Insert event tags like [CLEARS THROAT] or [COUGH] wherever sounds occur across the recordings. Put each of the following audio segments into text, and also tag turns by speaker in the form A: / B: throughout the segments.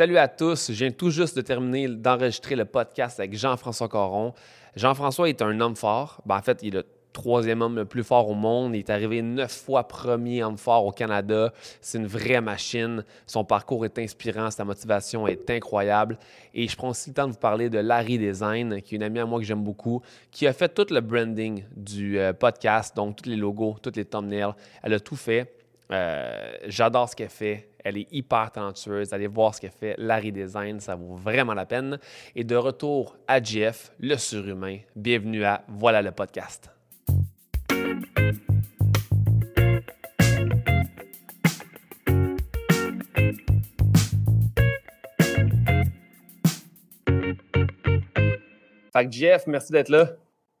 A: Salut à tous, je viens tout juste de terminer d'enregistrer le podcast avec Jean-François Coron. Jean-François est un homme fort. Ben, en fait, il est le troisième homme le plus fort au monde. Il est arrivé neuf fois premier homme fort au Canada. C'est une vraie machine. Son parcours est inspirant, sa motivation est incroyable. Et je prends aussi le temps de vous parler de Larry Design, qui est une amie à moi que j'aime beaucoup, qui a fait tout le branding du euh, podcast, donc tous les logos, tous les thumbnails. Elle a tout fait. Euh, j'adore ce qu'elle fait. Elle est hyper talentueuse. Allez voir ce qu'elle fait. Larry Design, ça vaut vraiment la peine. Et de retour à GF, le surhumain. Bienvenue à Voilà le podcast. Fait que Jeff, merci d'être là.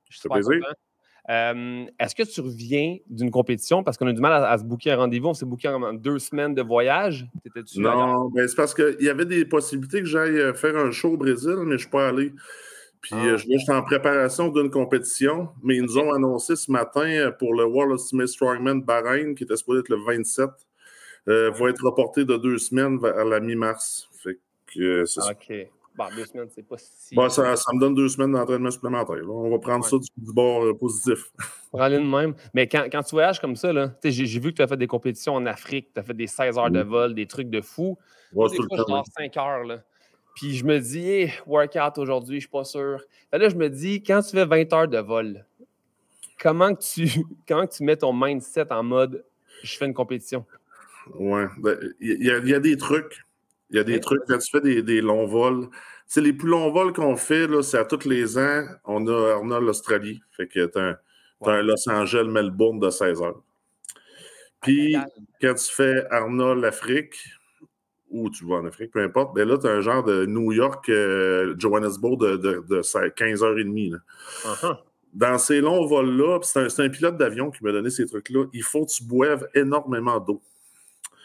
B: Je suis plaisir.
A: Euh, Est-ce que tu reviens d'une compétition? Parce qu'on a du mal à, se booker un rendez-vous? On s'est booké en deux semaines de voyage.
B: Non, ben c'est parce qu'il y avait des possibilités que j'aille euh, faire un show au Brésil, mais je ne suis pas allé. Puis ah, euh, je suis en préparation d'une compétition, mais ils nous ont annoncé ce matin pour le World Ultimate Strongman Bahreïn, qui était supposé être le 27, euh, va être reporté de deux semaines vers la mi-mars. Fait que c'est
A: OK. Bon, deux semaines, c'est pas si.
B: Bon, ça, ça, me donne deux semaines d'entraînement supplémentaire. On va prendre ça du, bord euh, positif. [LAUGHS]
A: De même. Mais quand, quand, tu voyages comme ça, j'ai vu que tu as fait des compétitions en Afrique, tu as fait des 16 heures de vol, des trucs de fou. Ouais, des fois, je dors 5 heures. Là. Puis je me dis, hey, workout aujourd'hui, je suis pas sûr. là, je me dis, quand tu fais 20 heures de vol, comment que tu, [LAUGHS] comment que tu mets ton mindset en mode je fais une compétition?
B: Ouais, ben, il y, y, a des trucs. Il y a des trucs, quand tu fais des, des longs vols, c'est les plus longs vols qu'on fait, c'est à tous les ans, on a Arnold Australie. Fait que tu as, un Los Angeles, Melbourne de 16 heures. Puis, quand tu fais Arnold Afrique, ou tu vas en Afrique, peu importe, ben là, tu as un genre de New York, euh, Johannesburg de, de, de 15h30. Uh-huh. Dans ces longs vols-là, c'est un, pilote d'avion qui m'a donné ces trucs-là, il faut que tu boives énormément d'eau.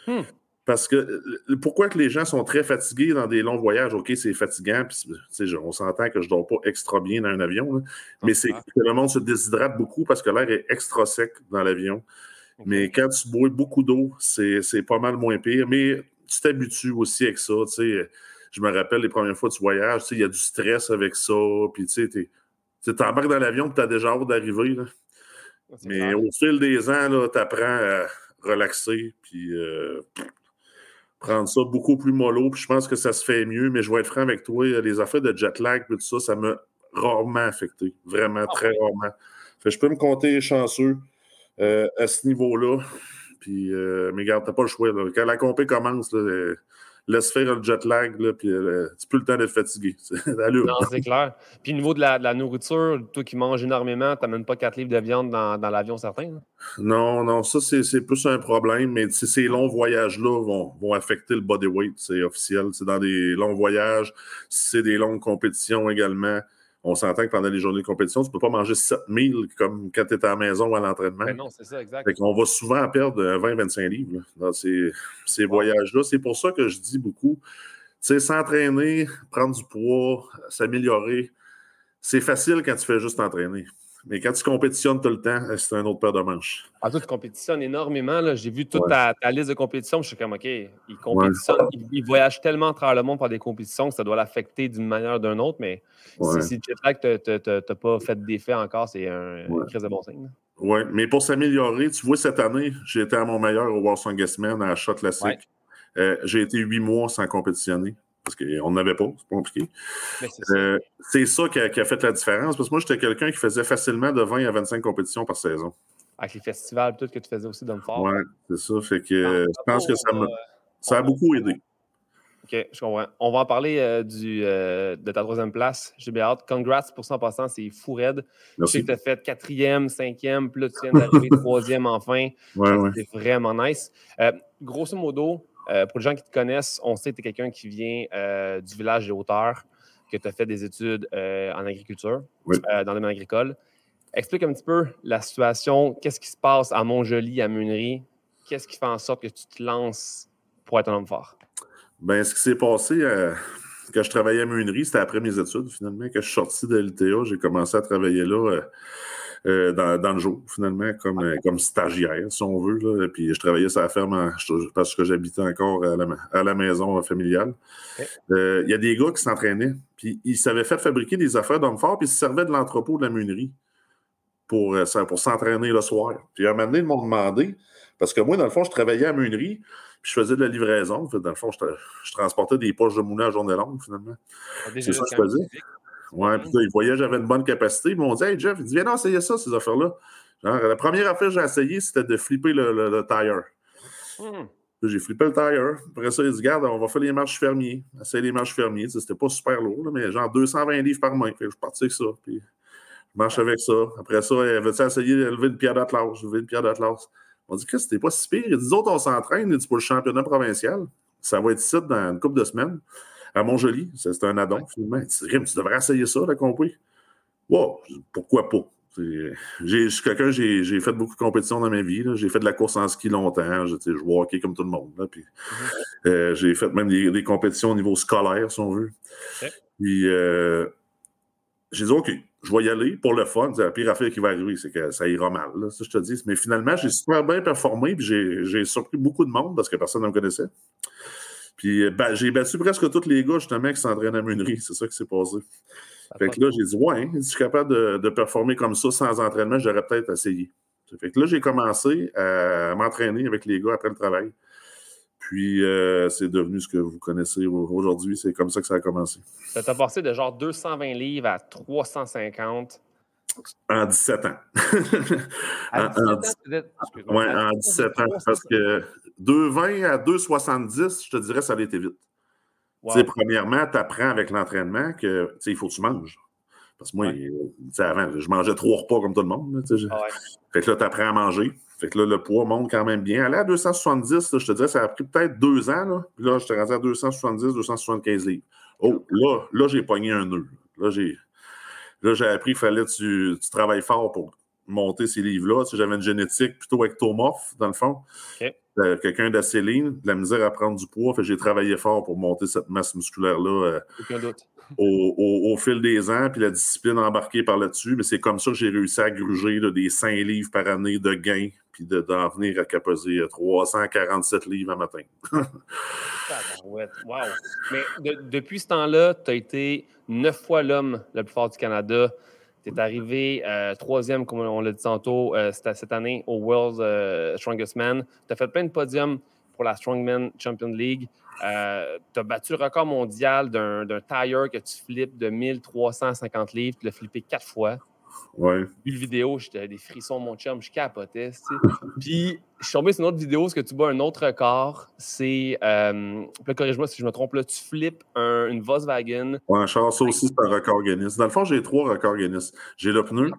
B: Hmm. Parce que pourquoi que les gens sont très fatigués dans des longs voyages? OK, c'est fatigant, puis on s'entend que je ne dors pas extra bien dans un avion, mais c'est que le monde se déshydrate beaucoup parce que l'air est extra sec dans l'avion. Mais quand tu bois beaucoup d'eau, c'est pas mal moins pire. Mais tu t'habitues aussi avec ça. Je me rappelle les premières fois que tu voyages, il y a du stress avec ça, puis tu embarques dans l'avion, tu as déjà hâte d'arriver. Mais au fil des ans, tu apprends à relaxer, puis euh, prendre ça beaucoup plus mollo, puis je pense que ça se fait mieux, mais je vais être franc avec toi, les affaires de jet lag, tout ça, ça m'a rarement affecté, vraiment ah très rarement. Fait, je peux me compter chanceux euh, à ce niveau-là. Puis, euh, mais regarde, t'as pas le choix. Quand la compé commence, laisse faire le jet lag, là, puis euh, tu peux le temps d'être fatigué. [LAUGHS]
A: non, c'est clair. Puis au niveau de la, nourriture, toi qui manges énormément, tu n'amènes pas 4 livres de viande dans, l'avion certain?
B: Non, non, ça c'est plus un problème, mais ces longs voyages-là vont, vont, affecter le body weight, c'est officiel. C'est dans des longs voyages, c'est des longues compétitions également on s'entend que pendant les journées de compétition, tu ne peux pas manger 7000 comme quand tu es à la maison ou à l'entraînement.
A: Ben non, c'est ça, exact.
B: on va souvent perdre 20-25 livres dans ces, voyages-là. C'est pour ça que je dis beaucoup, tu sais, s'entraîner, prendre du poids, s'améliorer, c'est facile quand tu fais juste t'entraîner. Mais quand tu compétitionnes tout le temps, euh, c'est un autre paire de manches.
A: Ah, toi, tu compétitionnes énormément. J'ai vu toute ta, liste de compétitions. Je suis comme, OK, il compétitionne, il, voyage tellement à travers le monde pour des compétitions que ça doit l'affecter d'une manière ou d'une autre. Mais si, tu n'as pas fait d'effet encore, c'est un, crise de bon signe.
B: Oui, mais pour s'améliorer, tu vois, cette année, j'ai été à mon meilleur au World Strongest Man à Shot Classic. Euh, j'ai été huit mois sans compétitionner parce qu'on n'avait pas, c'est pas compliqué. Euh, c'est ça, qui, a, fait la différence, parce que moi, j'étais quelqu'un qui faisait facilement de 20 à 25 compétitions par saison.
A: Avec les festivals, tout que tu faisais aussi dans le fort.
B: Oui, c'est ça. Fait que je pense que ça, a, ça a beaucoup aidé.
A: OK, je comprends. On va en parler euh, du, euh, de ta troisième place. J'ai bien hâte. Congrats pour 100%, c'est fou raide. Je sais que tu as fait quatrième, cinquième, puis là, tu viens d'arriver [LAUGHS] troisième enfin.
B: Ouais, ouais.
A: C'est vraiment nice. grosso modo, euh, pour les gens qui te connaissent, on sait que tu es quelqu'un qui vient euh, du village des hauteurs, que tu as fait des études euh, en agriculture, dans le domaine agricole. Explique un petit peu la situation. Qu'est-ce qui se passe à Montjoli, à Munerie? Qu'est-ce qui fait en sorte que tu te lances pour être un homme fort?
B: Bien, ce qui s'est passé quand je travaillais à Munerie, c'était après mes études, finalement. Quand je suis sorti de l'ITA, j'ai commencé à travailler là euh, dans, le jour, finalement, comme, euh, comme stagiaire, si on veut. Là. Puis je travaillais sur la ferme parce que j'habitais encore à la, maison familiale. Il y a des gars qui s'entraînaient, puis ils s'avaient fait fabriquer des affaires d'hommes forts, puis ils se servaient de l'entrepôt de la meunerie pour, pour s'entraîner le soir. Puis à un moment donné, ils m'ont demandé, parce que moi, dans le fond, je travaillais à la meunerie, puis je faisais de la livraison. dans le fond, je, transportais des poches de moulin à journée longue, finalement. Ah, c'est ça que je faisais. Ouais, puis ils voyaient que j'avais une bonne capacité. Ils m'ont dit Hey Jeff, viens essayer ça, ces affaires-là. Genre, la première affaire que j'ai essayé, c'était de flipper le, le, tire. Hmm. J'ai flippé le tire. Après ça, ils disent Regarde, on va faire les marches fermiers. Essayer les marches fermiers. C'était pas super lourd, mais genre 220 livres par main. je suis parti avec ça. Puis je marche avec ça. Après ça, veux-tu essayer d'élever une pierre d'Atlas J'ai levé une pierre d'Atlas? On dit que c'était pas si pire. Ils disent autres, on s'entraîne pour le championnat provincial. Ça va être ici dans une couple de semaines. À Montjoli, c'est un addon, finalement. tu devrais essayer ça, t'as compris? Wow, pourquoi pas? Je suis quelqu'un, j'ai fait beaucoup de compétitions dans ma vie. J'ai fait de la course en ski longtemps. Je joue hockey comme tout le monde. puis, euh, j'ai fait même des, compétitions au niveau scolaire, si on veut. Puis, euh, j'ai dit, OK, je vais y aller pour le fun. La pire affaire qui va arriver, c'est que ça ira mal. ça, je te dis. Mais finalement, j'ai super bien performé. Puis j'ai surpris beaucoup de monde parce que personne ne me connaissait. Puis ben, j'ai battu presque tous les gars, justement, qui s'entraînent à Munerie. C'est ça qui s'est passé. Fait que là, j'ai dit, ouais, si je suis capable de, performer comme ça sans entraînement, j'aurais peut-être essayé. Fait que là, j'ai commencé à m'entraîner avec les gars après le travail. Puis, euh, c'est devenu ce que vous connaissez aujourd'hui. C'est comme ça que ça a commencé.
A: Ça t'a passé de genre 220 livres à 350.
B: En 17 ans. [LAUGHS] en, 17 ans, Oui, en 17 ans. Parce que 220 à 270, je te dirais, ça a été vite. Premièrement, tu apprends avec l'entraînement que il faut que tu manges. Parce que moi, avant, je mangeais trois repas comme tout le monde. Ah fait que là, tu apprends à manger. Fait que là, le poids monte quand même bien. Aller à 270, je te dirais, ça a pris peut-être deux ans. Là, Puis là je te rendu à 270, 275 livres. Oh, là, là j'ai pogné un nœud. Là, j'ai, là, j'ai appris qu'il fallait que tu, tu, travailles fort pour monter ces livres-là. Tu j'avais une génétique plutôt ectomorphe, dans le fond. Euh, quelqu'un d'assez lean, de la misère à prendre du poids. Fait j'ai travaillé fort pour monter cette masse musculaire-là euh, au, fil des ans, puis la discipline embarquée par là-dessus. Mais c'est comme ça que j'ai réussi à gruger des 5 livres par année de gains puis d'en venir à caposer 347 livres un matin. [LAUGHS]
A: wow. Mais depuis ce temps-là, tu as été neuf fois l'homme le plus fort du Canada. Tu es arrivé euh, troisième, comme on l'a dit tantôt, euh, cette année au World's euh, Strongest Man. Tu as fait plein de podiums pour la Strongman Champion League. tu as battu le record mondial d'un tire que tu flippes de 1350 livres. Tu l'as flippé quatre fois.
B: Ouais.
A: Vu le vidéo, j'étais des frissons, mon chum, je capotais. Puis, je suis tombé sur une autre vidéo, ce que tu bats un autre record, c'est, euh, corrige-moi si je me trompe, là, tu flippes une Volkswagen.
B: Ouais, un char, ça aussi, c'est un record Guinness. Dans le fond, j'ai trois records Guinness. J'ai le pneu,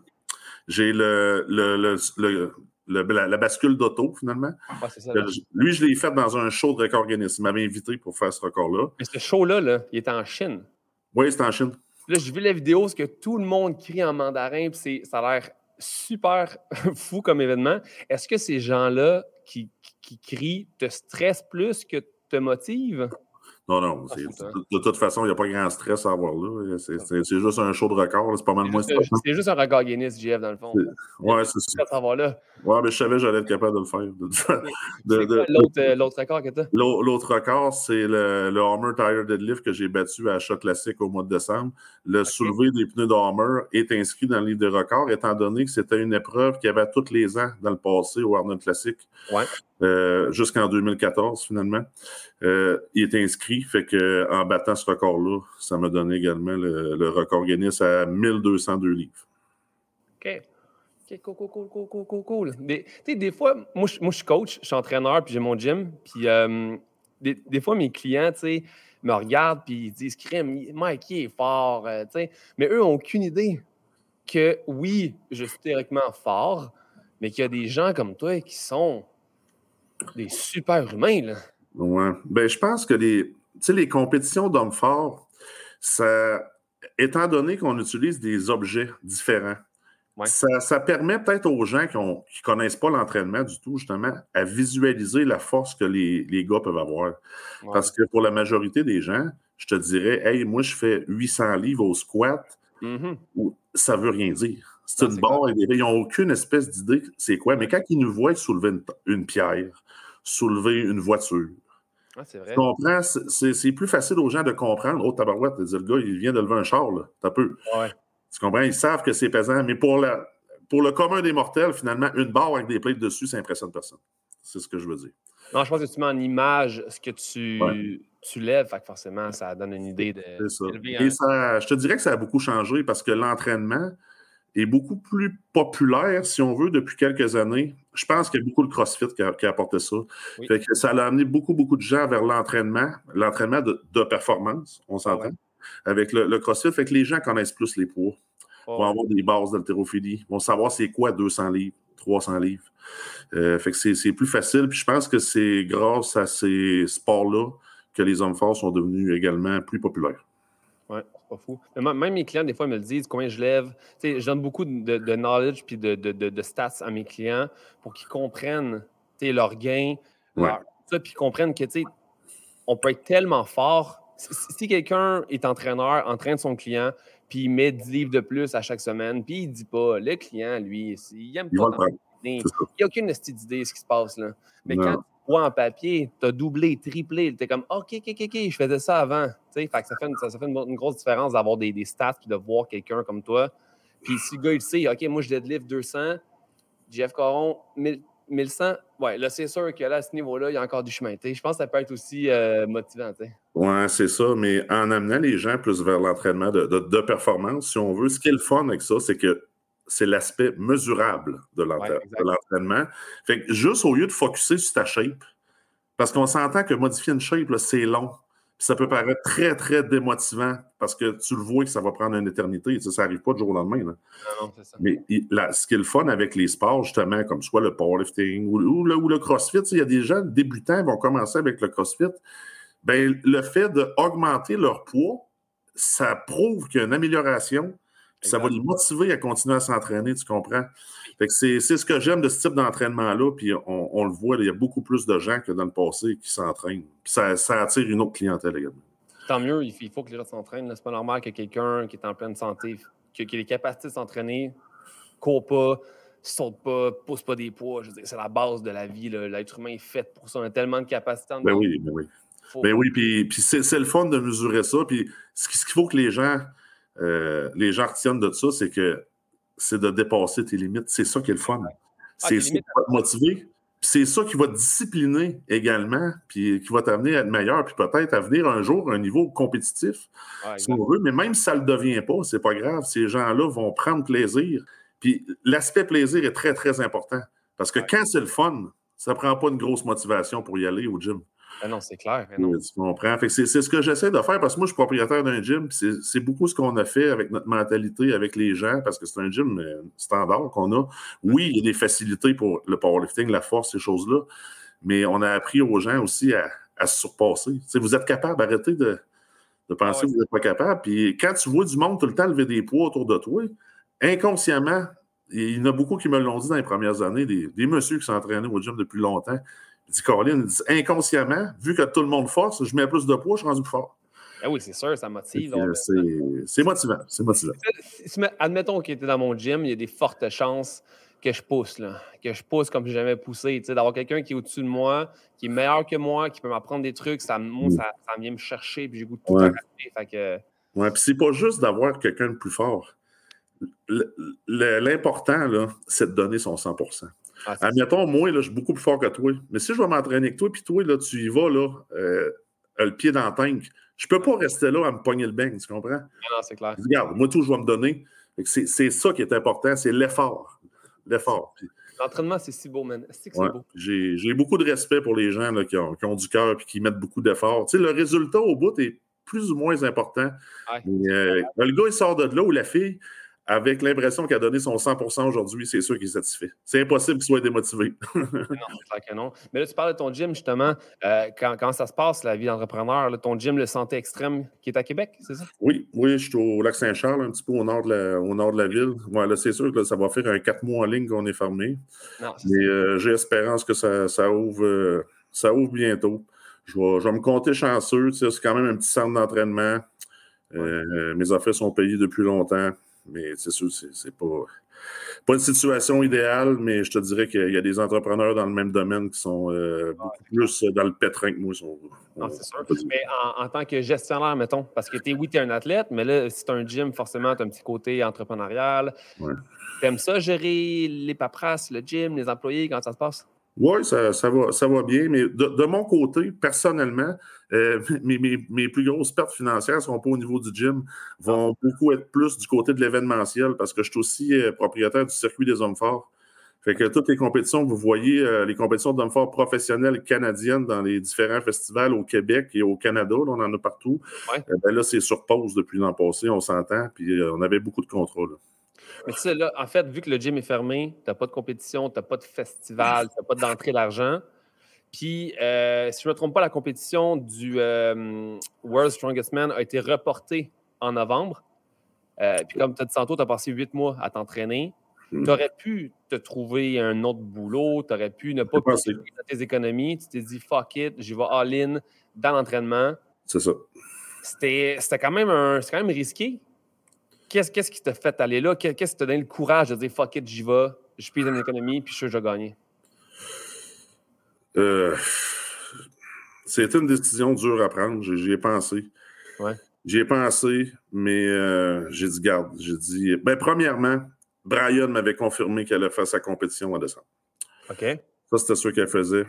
B: j'ai le, le, la, bascule d'auto, finalement. ça, Lui, je l'ai fait dans un show de record Guinness. Il m'avait invité pour faire ce record-là.
A: Mais ce show-là, là, il était en Chine.
B: Oui, c'était en Chine.
A: Là, j'ai vu la vidéo, ce que tout le monde crie en mandarin, puis ça a l'air super [LAUGHS] fou comme événement. Est-ce que ces gens-là qui, qui, crient te stressent plus que te motivent?
B: Non, non. Ah, de, toute façon, il n'y a pas grand stress à avoir là. C'est juste un show de record. C'est pas mal moins
A: C'est juste un record Guinness, Jeff, dans le fond.
B: Ouais, c'est ça.
A: là.
B: Ouais, mais je savais que j'allais être capable de le faire.
A: Euh, l'autre record que?
B: L'autre record, c'est le, le Homer Tire Deadlift que j'ai battu à Choc Classique au mois de décembre. Le soulevé des pneus d'Homer est inscrit dans le livre de records, étant donné que c'était une épreuve qu'il y avait tous les ans dans le passé au Arnold Classic.
A: Ouais.
B: Euh, jusqu'en 2014 finalement. Euh, il est inscrit, fait que en battant ce record-là, ça m'a donné également le, record Guinness à 1202 livres.
A: OK. OK, cool, cool, cool, cool, cool, cool. Des, des fois, moi, je suis coach, je suis entraîneur, puis j'ai mon gym, puis euh, des, fois, mes clients, tu sais, me regardent, puis ils disent, crème, Mike, il est fort, tu sais, mais eux n'ont aucune idée que, oui, je suis théoriquement fort, mais qu'il y a des gens comme toi qui sont des super humains, là.
B: Ouais. Ben, je pense que les, les compétitions d'hommes forts, ça, étant donné qu'on utilise des objets différents, ça, permet peut-être aux gens qui ne connaissent pas l'entraînement du tout, justement, à visualiser la force que les, les gars peuvent avoir. Parce que pour la majorité des gens, je te dirais, hey, moi, je fais 800 livres au squat, mm-hmm. ça ne veut rien dire. C'est une barre. Ils n'ont aucune espèce d'idée c'est quoi. Mais quand ils nous voient soulever une, pierre, soulever une voiture,
A: ah, vrai.
B: Tu comprends? C'est plus facile aux gens de comprendre. Oh, tabarouette, le gars, il vient de lever un char, là. T'as peu.
A: Ouais.
B: Tu comprends? Ils savent que c'est pesant. Mais pour, la, pour le commun des mortels, finalement, une barre avec des plates dessus, ça impressionne personne. C'est ce que je veux dire.
A: Non, je pense que tu mets en image ce que tu, tu lèves, fait que forcément, ça donne une idée de.
B: C'est ça. Et ça, je te dirais que ça a beaucoup changé parce que l'entraînement est beaucoup plus populaire, si on veut, depuis quelques années. Je pense qu'il y a beaucoup de CrossFit qui a, apporté ça. Fait que ça a amené beaucoup, beaucoup de gens vers l'entraînement, l'entraînement de, performance, on s'entend, avec le, CrossFit. Fait que les gens connaissent plus les poids, vont avoir des bases d'haltérophilie, vont savoir c'est quoi 200 livres, 300 livres. Euh, fait que c'est plus facile. Puis je pense que c'est grâce à ces sports-là que les hommes forts sont devenus également plus populaires.
A: C'est pas fou. même mes clients, des fois, me le disent, combien je lève. je donne beaucoup de, knowledge puis de, stats à mes clients pour qu'ils comprennent leurs gains,
B: puis
A: qu'ils comprennent que on peut être tellement fort. Si, quelqu'un est entraîneur, entraîne son client, puis il met 10 livres de plus à chaque semaine, puis il dit pas, le client, lui, il aime pas. Il n'y a aucune idée de ce qui se passe là. Mais quand vois en papier, tu as doublé, triplé, tu es comme OK, OK, OK, je faisais ça avant. Ça fait, une, ça, fait une, grosse différence d'avoir des, des, stats puis de voir quelqu'un comme toi. Puis si le gars il sait, OK, moi je deadlift 200, Jeff Coron, 1100, ouais, là c'est sûr que là à ce niveau-là, il y a encore du chemin. Je pense que ça peut être aussi euh, motivant.
B: Oui, c'est ça, mais en amenant les gens plus vers l'entraînement de, de, performance, si on veut, ce qui est le fun avec ça, c'est que c'est l'aspect mesurable de l'entraînement. fait que juste au lieu de focuser sur ta shape, parce qu'on s'entend que modifier une shape, c'est long. ça peut paraître très, très démotivant parce que tu le vois que ça va prendre une éternité. Ça n'arrive pas du jour au lendemain. Mais ce qui est le fun avec les sports, justement, comme soit le powerlifting ou, ou, le, CrossFit, il y a des gens débutants qui vont commencer avec le CrossFit. Ben, le fait d'augmenter leur poids, ça prouve qu'il y a une amélioration ça va les motiver à continuer à s'entraîner, tu comprends? c'est, ce que j'aime de ce type d'entraînement-là, puis on, le voit, il y a beaucoup plus de gens que dans le passé qui s'entraînent. ça, attire une autre clientèle également.
A: Tant mieux, il faut que les gens s'entraînent. C'est pas normal que quelqu'un qui est en pleine santé, qui, a les capacités de s'entraîner, court pas, saute pas, pousse pas des poids. c'est la base de la vie. L'être humain est fait pour ça. On a tellement de capacités.
B: Ben oui, ben oui. Ben oui, puis, c'est, le fun de mesurer ça. Puis ce qu'il faut que les gens euh, les gens retiennent de ça, c'est que c'est de dépasser tes limites. C'est ça qui est le fun. Ah, c'est ça qui va te motiver. C'est ça qui va te discipliner également, puis qui va t'amener à être meilleur, puis peut-être à venir un jour à un niveau compétitif, si on veut. Mais même si ça ne le devient pas, c'est pas grave. Ces gens-là vont prendre plaisir. Puis l'aspect plaisir est très, très important. Parce que quand c'est le fun, ça ne prend pas une grosse motivation pour y aller au gym.
A: Ah non, c'est clair.
B: Tu comprends? c'est, ce que j'essaie de faire parce que moi, je suis propriétaire d'un gym. C'est, beaucoup ce qu'on a fait avec notre mentalité, avec les gens, parce que c'est un gym euh, standard qu'on a. Oui, il y a des facilités pour le powerlifting, la force, ces choses-là, mais on a appris aux gens aussi à, se surpasser. vous êtes capable, arrêtez de, de penser que vous n'êtes pas capable. Puis quand tu vois du monde tout le temps lever des poids autour de toi, inconsciemment, il y en a beaucoup qui me l'ont dit dans les premières années, des, des messieurs qui s'entraînaient au gym depuis longtemps. Il dit, Caroline, inconsciemment, vu que tout le monde force, je mets plus de poids, je suis rendu plus fort.
A: Ah oui, c'est sûr, ça motive.
B: C'est motivant, c'est motivant.
A: Admettons qu'il était dans mon gym, il y a des fortes chances que je pousse, là, que je pousse comme je n'ai jamais poussé. D'avoir quelqu'un qui est au-dessus de moi, qui est meilleur que moi, qui peut m'apprendre des trucs, ça, moi, ça, vient me chercher, puis j'ai goût de tout
B: ouais. Fait que... Ouais, puis c'est pas juste d'avoir quelqu'un de plus fort. L'important, là, c'est de donner son 100 ah, Admettons, moi, là, je suis beaucoup plus fort que toi. Mais si je vais m'entraîner avec toi, puis toi, là, tu y vas, là, euh, le pied dans le tank, je peux pas rester là à me pogner le bang, tu comprends?
A: Non, c'est clair.
B: Regarde, moi, tout, je vais me donner. C'est ça qui est important, c'est l'effort. L'effort.
A: L'entraînement, c'est si beau, man.
B: J'ai beaucoup de respect pour les gens là, qui, ont, qui, ont, du cœur et qui mettent beaucoup d'efforts. Tu sais, le résultat au bout est plus ou moins important. Euh, le gars, il sort de là, ou la fille, avec l'impression qu'il a donné son 100% aujourd'hui, c'est sûr qu'il est satisfait. C'est impossible qu'il soit démotivé. [LAUGHS]
A: non, c'est que non. Mais là, tu parles de ton gym, justement. Euh, quand, ça se passe, la vie d'entrepreneur, ton gym, le Santé Extrême, qui est à Québec, c'est ça?
B: Oui, oui, je suis au Lac-Saint-Charles, un petit peu au nord de la, au nord de la ville. là, c'est sûr que ça va faire un quatre mois en ligne qu'on est fermé. Mais euh, j'ai espérance que ça, ouvre, euh, ça ouvre bientôt. Je vais, me compter chanceux. C'est quand même un petit centre d'entraînement. mes affaires sont payées depuis longtemps. Mais c'est sûr, c'est pas, pas une situation idéale, mais je te dirais qu'il y a des entrepreneurs dans le même domaine qui sont euh, beaucoup plus dans le pétrin que moi.
A: non, c'est sûr. Mais en, tant que gestionnaire, mettons, parce que es, oui, tu es un athlète, mais là, si tu un gym, forcément, tu as un petit côté entrepreneurial. Ouais. Tu aimes ça, gérer les paperasses, le gym, les employés, quand ça se passe?
B: Oui, ça, va, ça va bien, mais de, mon côté, personnellement, euh, [LAUGHS] mes, plus grosses pertes financières ne seront pas au niveau du gym, vont beaucoup être plus du côté de l'événementiel parce que je suis aussi euh, propriétaire du circuit des hommes forts. Fait que toutes les compétitions, vous voyez, euh, les compétitions d'hommes forts professionnelles canadiennes dans les différents festivals au Québec et au Canada, là, on en a partout. Ben là, c'est sur pause depuis l'an passé, on s'entend, puis on avait beaucoup de contrôle.
A: Mais tu sais, là, en fait, vu que le gym est fermé, tu n'as pas de compétition, tu n'as pas de festival, tu n'as pas d'entrée d'argent. Puis, euh, si je ne me trompe pas, la compétition du euh, World's Strongest Man a été reportée en novembre. Euh, puis, comme tu as dit tantôt, tu as passé huit mois à t'entraîner. Hmm. Tu aurais pu te trouver un autre boulot, tu aurais pu ne pas passer tes économies. Tu t'es dit, fuck it, j'y vais all-in dans l'entraînement.
B: C'est ça.
A: C'était quand, même quand même risqué. Qu'est-ce qui t'a fait aller là? Qu'est-ce qui t'a donné le courage de dire fuck it, j'y vais, je pise dans l'économie, puis je suis sûr que je vais gagner?
B: Euh, C'était une décision dure à prendre. J'y ai pensé.
A: Ouais.
B: J'y ai pensé, mais euh, j'ai dit garde. J'ai dit. Ben, premièrement, Brian m'avait confirmé qu'elle allait faire sa compétition en décembre.
A: OK.
B: Ça, c'était sûr qu'elle faisait.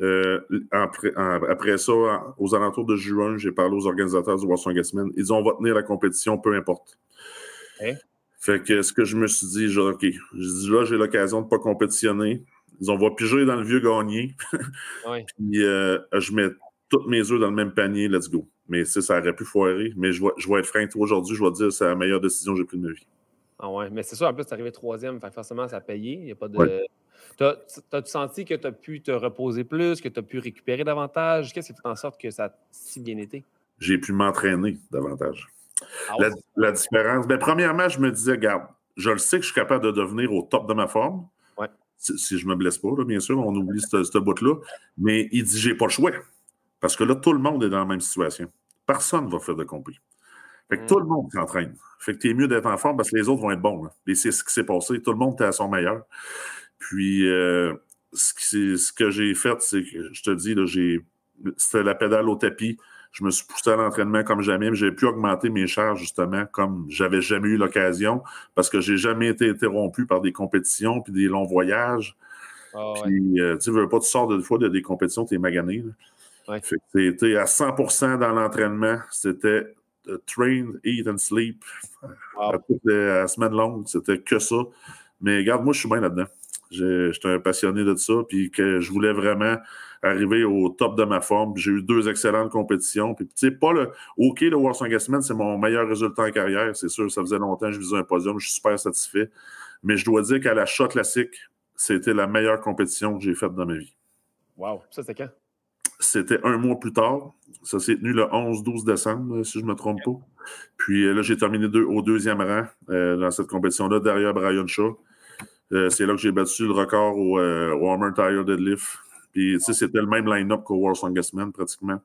B: Euh, après, ça, aux alentours de juin, j'ai parlé aux organisateurs du World Strongest Ils ont va tenir la compétition, peu importe. Fait que ce que je me suis dit, genre, OK, je dis là, j'ai l'occasion de ne pas compétitionner. Ils ont va piger dans le vieux gagné. [LAUGHS] Puis euh, je mets toutes mes œufs dans le même panier, let's go. Mais ça aurait pu foirer. Mais je vais, je vais être franc, aujourd'hui, je vais dire c'est la meilleure décision que j'ai prise de ma vie.
A: Ah ouais, mais c'est ça, en plus, tu es arrivé troisième, forcément, ça a payé. Il n'y a pas de. T'as-tu senti que tu as pu te reposer plus, que tu as pu récupérer davantage? Qu'est-ce qui fait en sorte que ça a si bien été?
B: J'ai pu m'entraîner davantage. Ah la, différence, bien, premièrement, je me disais, regarde, je le sais que je suis capable de devenir au top de ma forme. Si, je ne me blesse pas, bien sûr, on oublie ce bout-là. Mais il dit, j'ai pas le choix. Parce que là, tout le monde est dans la même situation. Personne ne va faire de compris. Fait que tout le hmm. monde s'entraîne. Fait que tu es mieux d'être en forme parce que les autres vont être bons. Et c'est ce qui s'est passé. Tout le monde était à son meilleur. Puis, euh, ce, que j'ai fait, c'est que je te dis, c'était la pédale au tapis. Je me suis poussé à l'entraînement comme jamais. J'ai pu augmenter mes charges, justement, comme j'avais jamais eu l'occasion, parce que j'ai jamais été interrompu par des compétitions puis des longs voyages. Ah, puis, euh, tu veux pas, tu sors de fois de des compétitions, tu es magané. C'était à 100% dans l'entraînement. C'était euh, train, eat and sleep. À toute la semaine longue, c'était que ça. Mais regarde, moi, je suis bien là-dedans. J'étais un passionné de ça, puis que je voulais vraiment arriver au top de ma forme. J'ai eu deux excellentes compétitions. Puis, tu sais, pas le. OK, le World Engagement, c'est mon meilleur résultat en carrière. C'est sûr, ça faisait longtemps que je visais un podium. Je suis super satisfait. Mais je dois dire qu'à la shot classique, c'était la meilleure compétition que j'ai faite dans ma vie.
A: Wow. Ça, c'était quand?
B: C'était un mois plus tard. Ça s'est tenu le 11-12 décembre, si je ne me trompe pas. Puis euh, là, j'ai terminé au deuxième rang euh, dans cette compétition-là, derrière Brian Shaw. Euh, c'est là que j'ai battu le record au, euh, Tire Deadlift. Puis, tu sais, c'était le même line-up qu'au World Strongest Man, pratiquement.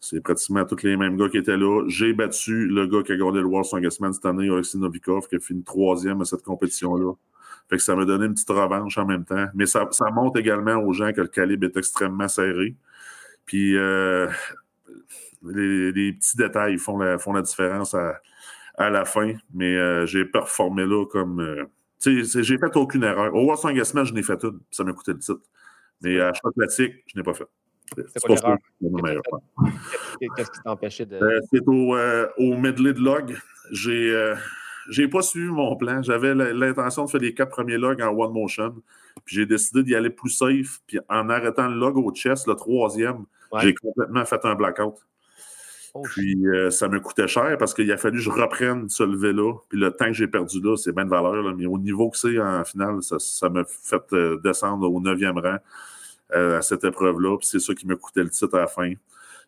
B: C'est pratiquement tous les mêmes gars qui étaient là. J'ai battu le gars qui a gardé le World Strongest Man cette année, Alexis Novikov, qui a fini troisième à cette compétition-là. Fait que ça m'a donné une petite revanche en même temps. Mais ça, ça montre également aux gens que le calibre est extrêmement serré. Puis, euh, les, petits détails font la, font la différence à, à la fin. Mais j'ai performé là comme j'ai fait aucune erreur. Au World Engagement, je n'ai fait une. Ça m'a coûté le titre. Mais à choix classique, je n'ai pas fait.
A: C'est pas l'erreur. Qu'est-ce qui t'empêchait de.
B: Euh, c'est au, euh, au, medley de log. J'ai euh, pas suivi mon plan. J'avais l'intention de faire les quatre premiers logs en one motion. Puis j'ai décidé d'y aller plus safe. Puis en arrêtant le log au chest, le troisième, j'ai complètement fait un blackout. Oh, puis euh, ça me coûtait cher parce qu'il a fallu que je reprenne ce lever-là. Puis le temps que j'ai perdu là, c'est bien de valeur. mais au niveau que c'est en finale, ça m'a fait euh, descendre au neuvième rang euh, à cette épreuve-là. Puis c'est ça qui me coûtait le titre à la fin.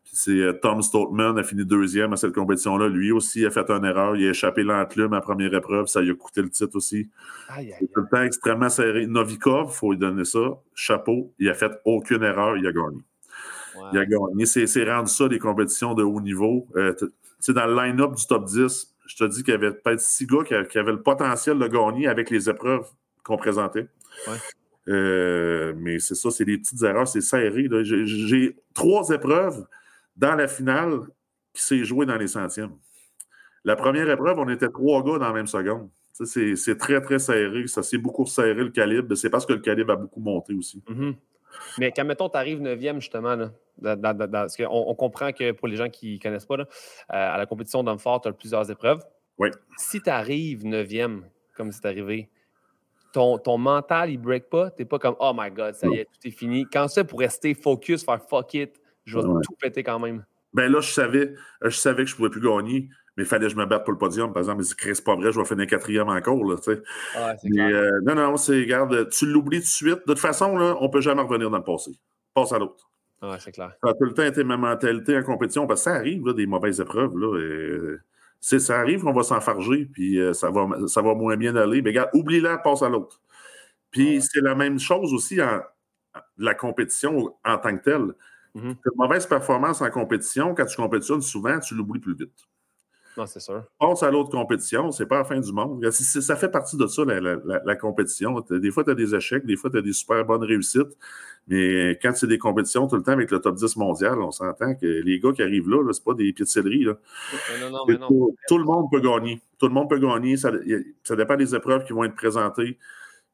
B: Puis c'est Tom Stoltman a fini deuxième à cette compétition-là. Lui aussi a fait une erreur. Il a échappé l'enclume à première épreuve. Ça lui a coûté le titre aussi. C'est tout le temps extrêmement serré. Novikov, il faut lui donner ça. Chapeau. Il a fait aucune erreur. Il a gagné. Il a gagné. C'est rendu ça des compétitions de haut niveau. Euh, dans le line-up du top 10, je te dis qu'il y avait peut-être six gars qui, avaient le potentiel de gagner avec les épreuves qu'on présentait. Euh, mais c'est ça, c'est des petites erreurs, c'est serré. J'ai trois épreuves dans la finale qui s'est jouée dans les centièmes. La première épreuve, on était trois gars dans la même seconde. C'est très, très serré. Ça s'est beaucoup serré le calibre. C'est parce que le calibre a beaucoup monté aussi.
A: Mm-hmm. Mais quand, mettons, tu arrives 9e, justement, parce qu'on on comprend que pour les gens qui ne connaissent pas, euh, à la compétition d'homme fort, tu as plusieurs épreuves.
B: Oui.
A: Si tu arrives 9e, comme c'est arrivé, ton, ton mental, il ne break pas. Tu n'es pas comme Oh my God, ça y est, tout est fini. Quand c'est pour rester focus, faire fuck it, je vais tout péter quand même.
B: Ben là, je savais, je savais que je ne pouvais plus gagner mais il fallait que je me batte pour le podium, par exemple. Mais c'est pas vrai, je vais finir quatrième encore. Là,
A: ah, mais,
B: euh, non, non, c'est, regarde, tu l'oublies tout de suite. De toute façon, là, on ne peut jamais revenir dans le passé. Passe à l'autre.
A: Ah, c'est clair.
B: Ça a tout le temps été ma mentalité en compétition, parce que ça arrive, là, des mauvaises épreuves. Là, et, ça arrive qu'on va s'enfarger, puis euh, ça, va, ça va moins bien aller. Mais regarde, oublie-la, passe à l'autre. Puis c'est la même chose aussi en la compétition en tant que telle. Mm-hmm. Une mauvaise performance en compétition, quand tu compétitionnes souvent, tu l'oublies plus vite.
A: Non, c'est sûr.
B: Passe à l'autre compétition, c'est pas la fin du monde. Ça fait partie de ça, la, compétition. Des fois, tu as des échecs, des fois, tu as des super bonnes réussites. Mais quand c'est des compétitions tout le temps avec le top 10 mondial, on s'entend que les gars qui arrivent là, c'est pas des pieds de céleri. Là.
A: Non, non, mais non.
B: Tout, le monde peut gagner. Tout le monde peut gagner. Ça, ça, dépend des épreuves qui vont être présentées.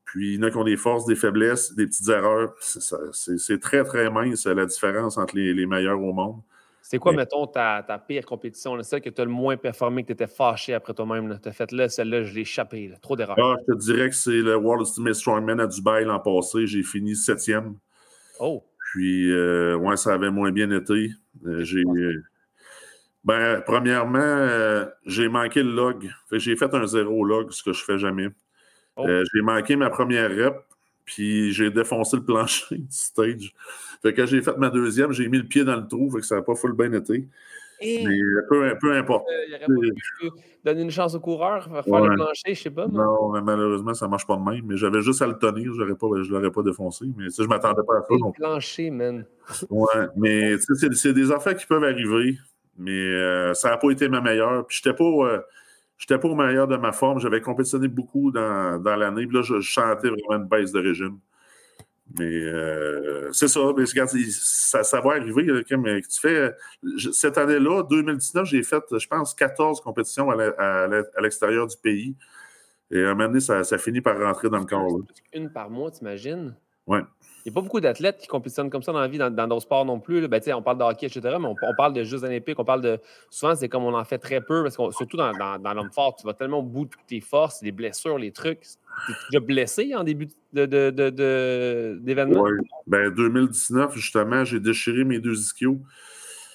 B: Puis il y en a qui ont des forces, des faiblesses, des petites erreurs. C'est très, très mince la différence entre les meilleurs au monde.
A: C'est quoi, mettons, ta, pire compétition, celle que tu as le moins performé, que tu étais fâché après toi-même? Tu as fait là, celle-là, je l'ai échappé. Trop d'erreurs.
B: Ah, je te dirais que c'est le World Ultimate Strongman à Dubaï l'an passé. J'ai fini septième.
A: Oh!
B: Puis, euh, ouais, ça avait moins bien été. Euh, j'ai. Ben, premièrement, euh, j'ai manqué le log. j'ai fait un zéro log, ce que je fais jamais. Oh. j'ai manqué ma première rep, puis j'ai défoncé le [LAUGHS] plancher du stage. Fait que quand j'ai fait ma deuxième, j'ai mis le pied dans le trou, fait que ça n'a pas full bien été. Mais peu, peu importe.
A: Euh, il aurait pas pu donner une chance au coureur, faire le plancher, je sais pas.
B: Non, mais malheureusement, ça ne marche pas de même. Mais j'avais juste à le tenir, je ne l'aurais pas défoncé. Mais ça, je ne m'attendais pas à ça.
A: Le plancher, man.
B: Ouais, mais c'est des affaires qui peuvent arriver. Mais euh, ça n'a pas été ma meilleure. Puis je n'étais pas. Euh, J'étais pas au meilleur de ma forme. J'avais compétitionné beaucoup dans, dans l'année. Puis là, je, chantais vraiment une baisse de régime. Mais euh, c'est ça. Mais regarde, ça, ça va arriver. mais tu fais, cette année-là, 2019, j'ai fait, je pense, 14 compétitions à l'extérieur du pays. Et à un moment donné, ça, ça finit par rentrer dans le corps.
A: Une par mois, t'imagines?
B: Oui.
A: Il n'y a pas beaucoup d'athlètes qui compétitionnent comme ça dans la vie, dans d'autres sports non plus. Ben, on parle de hockey, etc., mais on, parle de Jeux olympiques, on parle de. Souvent, c'est comme on en fait très peu, parce que surtout dans, dans, l'homme fort, tu vas tellement au bout de tes forces, les blessures, les trucs. Tu es déjà blessé en début d'événement?
B: oui. Ben, 2019, justement, j'ai déchiré mes deux ischios.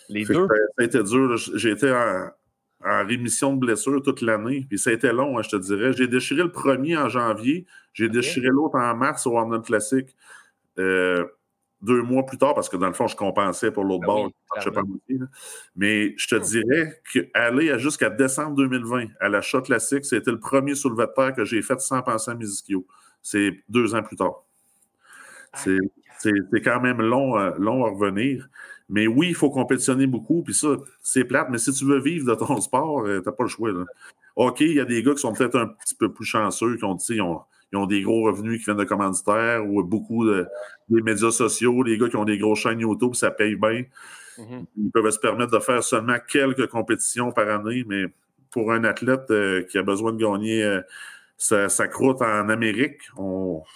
A: Les deux?
B: Ça, a été dur. J'ai été en, rémission de blessure toute l'année. Puis ça a été long, hein, je te dirais. J'ai déchiré le premier en janvier. J'ai déchiré l'autre en mars au Arnold Classic. Euh, deux mois plus tard, parce que dans le fond, je compensais pour l'autre ben bord. Mais je te hum. dirais qu'aller jusqu'à décembre 2020 à la shot classique, c'était le premier soulevé de terre que j'ai fait sans penser à mes ischios. C'est deux ans plus tard. C'est quand même long, euh, long à revenir. Mais oui, il faut compétitionner beaucoup. Puis ça, c'est plate. Mais si tu veux vivre de ton sport, euh, tu n'as pas le choix. OK, il y a des gars qui sont peut-être un petit peu plus chanceux, qui ont, ils ont ils ont des gros revenus qui viennent de commanditaires ou beaucoup de, des médias sociaux, les gars qui ont des grosses chaînes YouTube, ça paye bien. Mm-hmm. Ils peuvent se permettre de faire seulement quelques compétitions par année, mais pour un athlète euh, qui a besoin de gagner euh, sa, croûte en Amérique,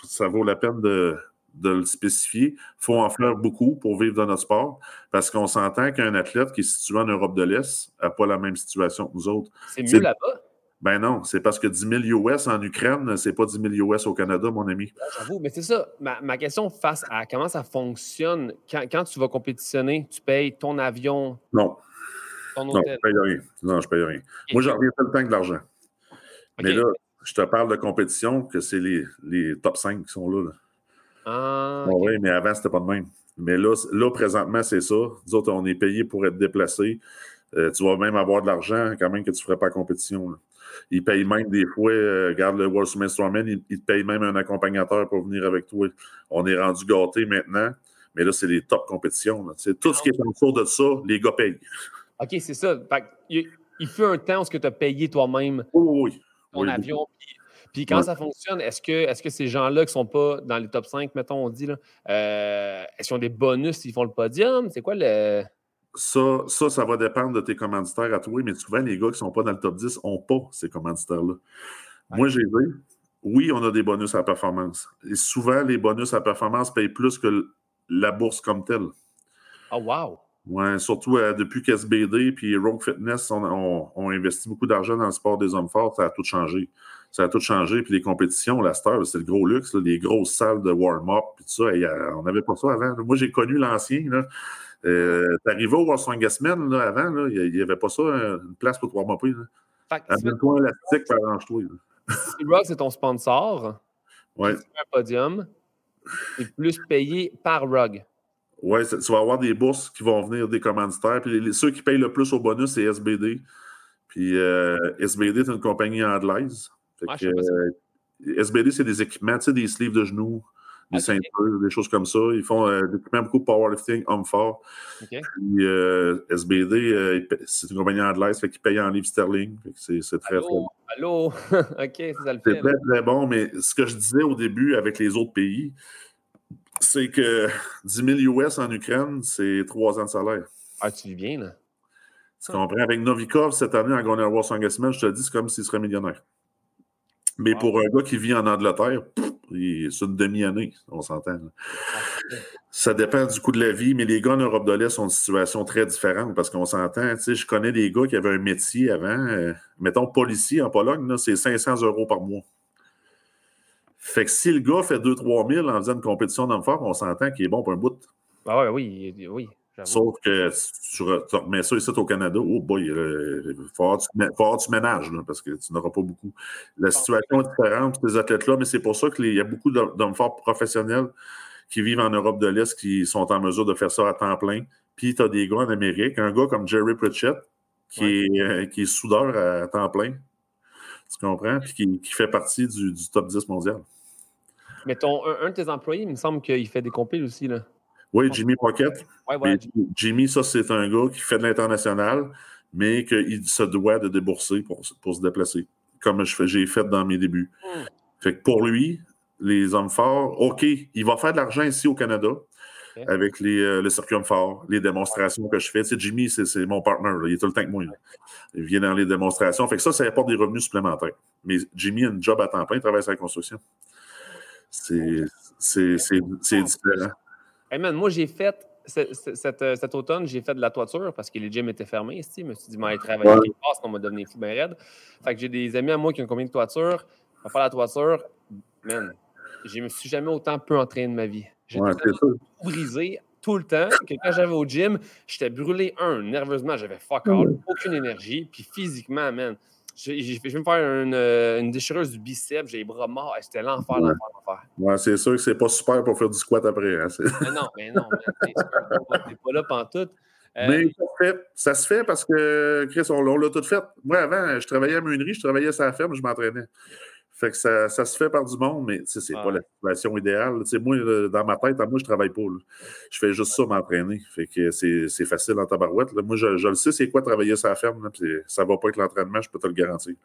B: ça vaut la peine de, le spécifier. Il faut en faire beaucoup pour vivre dans notre sport, parce qu'on s'entend qu'un athlète qui est situé en Europe de l'Est n'a pas la même situation que nous autres.
A: C'est mieux là-bas?
B: Ben non, c'est parce que 10 000 US en Ukraine, c'est pas 10 000 US au Canada, mon ami.
A: J'avoue, mais c'est ça. Ma, question face à comment ça fonctionne, quand, tu vas compétitionner, tu payes ton avion.
B: Non. Ton hôtel. Non, je paye rien. Non, je paye rien. Moi, j'en reviens tout le temps que de l'argent. Mais là, je te parle de compétition, que c'est les, les, top 5 qui sont là.
A: Ah,
B: Oui, mais avant, c'était pas de même. Mais là, là présentement, c'est ça. Nous autres, on est payé pour être déplacés. Euh, tu vas même avoir de l'argent quand même que tu ne ferais pas compétition. Là. Ils payent même des fois, euh, regarde le World Summit Strongman, ils, te payent même un accompagnateur pour venir avec toi. On est rendu gâtés maintenant, mais là, c'est les top compétitions. C'est tout ce qui est autour de ça, les gars payent.
A: OK, c'est ça. il fut un temps où tu as payé toi-même
B: oui.
A: ton avion. Puis, quand ça fonctionne, est-ce que, est que ces gens-là qui ne sont pas dans les top 5, mettons, on dit, euh, est-ce qu'ils ont des bonus s'ils font le podium? C'est quoi le.
B: Ça, ça, ça va dépendre de tes commanditaires à toi, mais souvent, les gars qui ne sont pas dans le top 10 n'ont pas ces commanditaires-là. Moi, j'ai vu, oui, on a des bonus à performance. Et souvent, les bonus à performance payent plus que la bourse comme telle.
A: Oh, wow!
B: Oui, surtout euh, depuis qu'SBD puis Rogue Fitness ont on, investi beaucoup d'argent dans le sport des hommes forts, ça a tout changé. Ça a tout changé. Puis les compétitions, la Star, c'est le gros luxe, les grosses salles de warm-up, puis tout ça. on n'avait pas ça avant. Moi, j'ai connu l'ancien. Euh, T'arrivais au Wrestling là, avant, il n'y avait pas ça, une place pour te warm-upper. Amène-toi un élastique, arrange-toi.
A: Si Rogue, c'est ton sponsor,
B: ouais.
A: un podium, et plus payé par Rug.
B: Oui, tu vas avoir des bourses qui vont venir des commanditaires. Puis ceux qui payent le plus au bonus, c'est SBD. Puis euh, SBD est une compagnie anglaise. SBD, c'est des équipements, tu sais, des sleeves de genoux, des ceintures, des choses comme ça. Ils font euh, des équipements beaucoup de powerlifting, homme fort. Puis euh, SBD, c'est une compagnie anglaise, fait qu'ils payent en livres sterling. C'est très
A: Allô? Allô? [LAUGHS] OK, c'est ça le fait.
B: C'est très, très bon, mais ce que je disais au début avec les autres pays, c'est que 10 000 US en Ukraine, c'est trois ans de salaire.
A: Ah, tu vis bien, là.
B: Tu comprends? Avec Novikov, cette année, en Gunnar War Sangasman, je te dis, c'est comme s'il serait millionnaire. Mais pour un gars qui vit en Angleterre, c'est une demi-année, on s'entend. Ça dépend du coût de la vie, mais les gars en Europe de l'Est sont une situation très différente parce qu'on s'entend. Tu sais, je connais des gars qui avaient un métier avant, euh, mettons policier en Pologne, c'est 500 euros par mois. Fait que si le gars fait 2-3 000 en faisant une compétition d'hommes forts, on s'entend qu'il est bon pour un bout.
A: Ah ouais, oui, oui.
B: Sauf que tu, remets ça ici au Canada, oh boy, il faut avoir du ménage, parce que tu n'auras pas beaucoup. La situation est différente pour ces athlètes-là, mais c'est pour ça qu'il y a beaucoup d'hommes forts professionnels qui vivent en Europe de l'Est qui sont en mesure de faire ça à temps plein. Puis tu as des gars en Amérique, un gars comme Jerry Pritchett, qui, est, euh, qui est soudeur à temps plein. Tu comprends? Puis qui, fait partie du, du top 10 mondial.
A: Mais ton, un, de tes employés, il me semble qu'il fait des compiles aussi. Là.
B: Oui, Jimmy Pocket. Jimmy, ça, c'est un gars qui fait de l'international, mais qu'il se doit de débourser pour, pour se déplacer, comme j'ai fait dans mes débuts. Hmm. Fait que pour lui, les hommes forts, OK, il va faire de l'argent ici au Canada. Avec les, euh, le circuit homme fort, les démonstrations que je fais. Tu Jimmy, c'est mon partenaire. Il est tout le temps avec moi. Il vient dans les démonstrations. Fait que ça, ça apporte des revenus supplémentaires. Mais Jimmy a un job à temps plein, il travaille sur la construction. C'est différent.
A: Hey man, moi, j'ai fait cet, automne, j'ai fait de la toiture parce que les gyms étaient fermés. Je me suis dit, mais travailler ouais. quelque part, on m'a donné fou bien raide. Fait que j'ai des amis à moi qui ont combien de toiture. On va faire la toiture. Man, je me suis jamais autant peu entraîné de ma vie. J'étais ouais, brisé tout le temps. Que quand j'avais au gym, j'étais brûlé, un, nerveusement, j'avais fuck all, aucune énergie. Puis physiquement, man, je vais me faire une, euh, une, déchireuse du biceps, j'ai les bras morts. C'était l'enfer, l'enfer, l'enfer.
B: Ouais, c'est sûr que c'est pas super pour faire du squat après. Hein,
A: mais non, mais non, t'es pas là pantoute.
B: Euh, mais ça se, fait, ça se fait parce que, Chris, on, on l'a tout fait. Moi, avant, je travaillais à Munerie, je travaillais à sa ferme, je m'entraînais. Fait que ça, ça, se fait par du monde, mais c'est pas la situation idéale. moi, dans ma tête, moi, je travaille pas. Je fais juste ça, m'entraîner. Fait que c'est facile en tabarouette. Moi, je, je, le sais, c'est quoi travailler sur la ferme. Là, ça va pas avec l'entraînement, je peux te le garantir.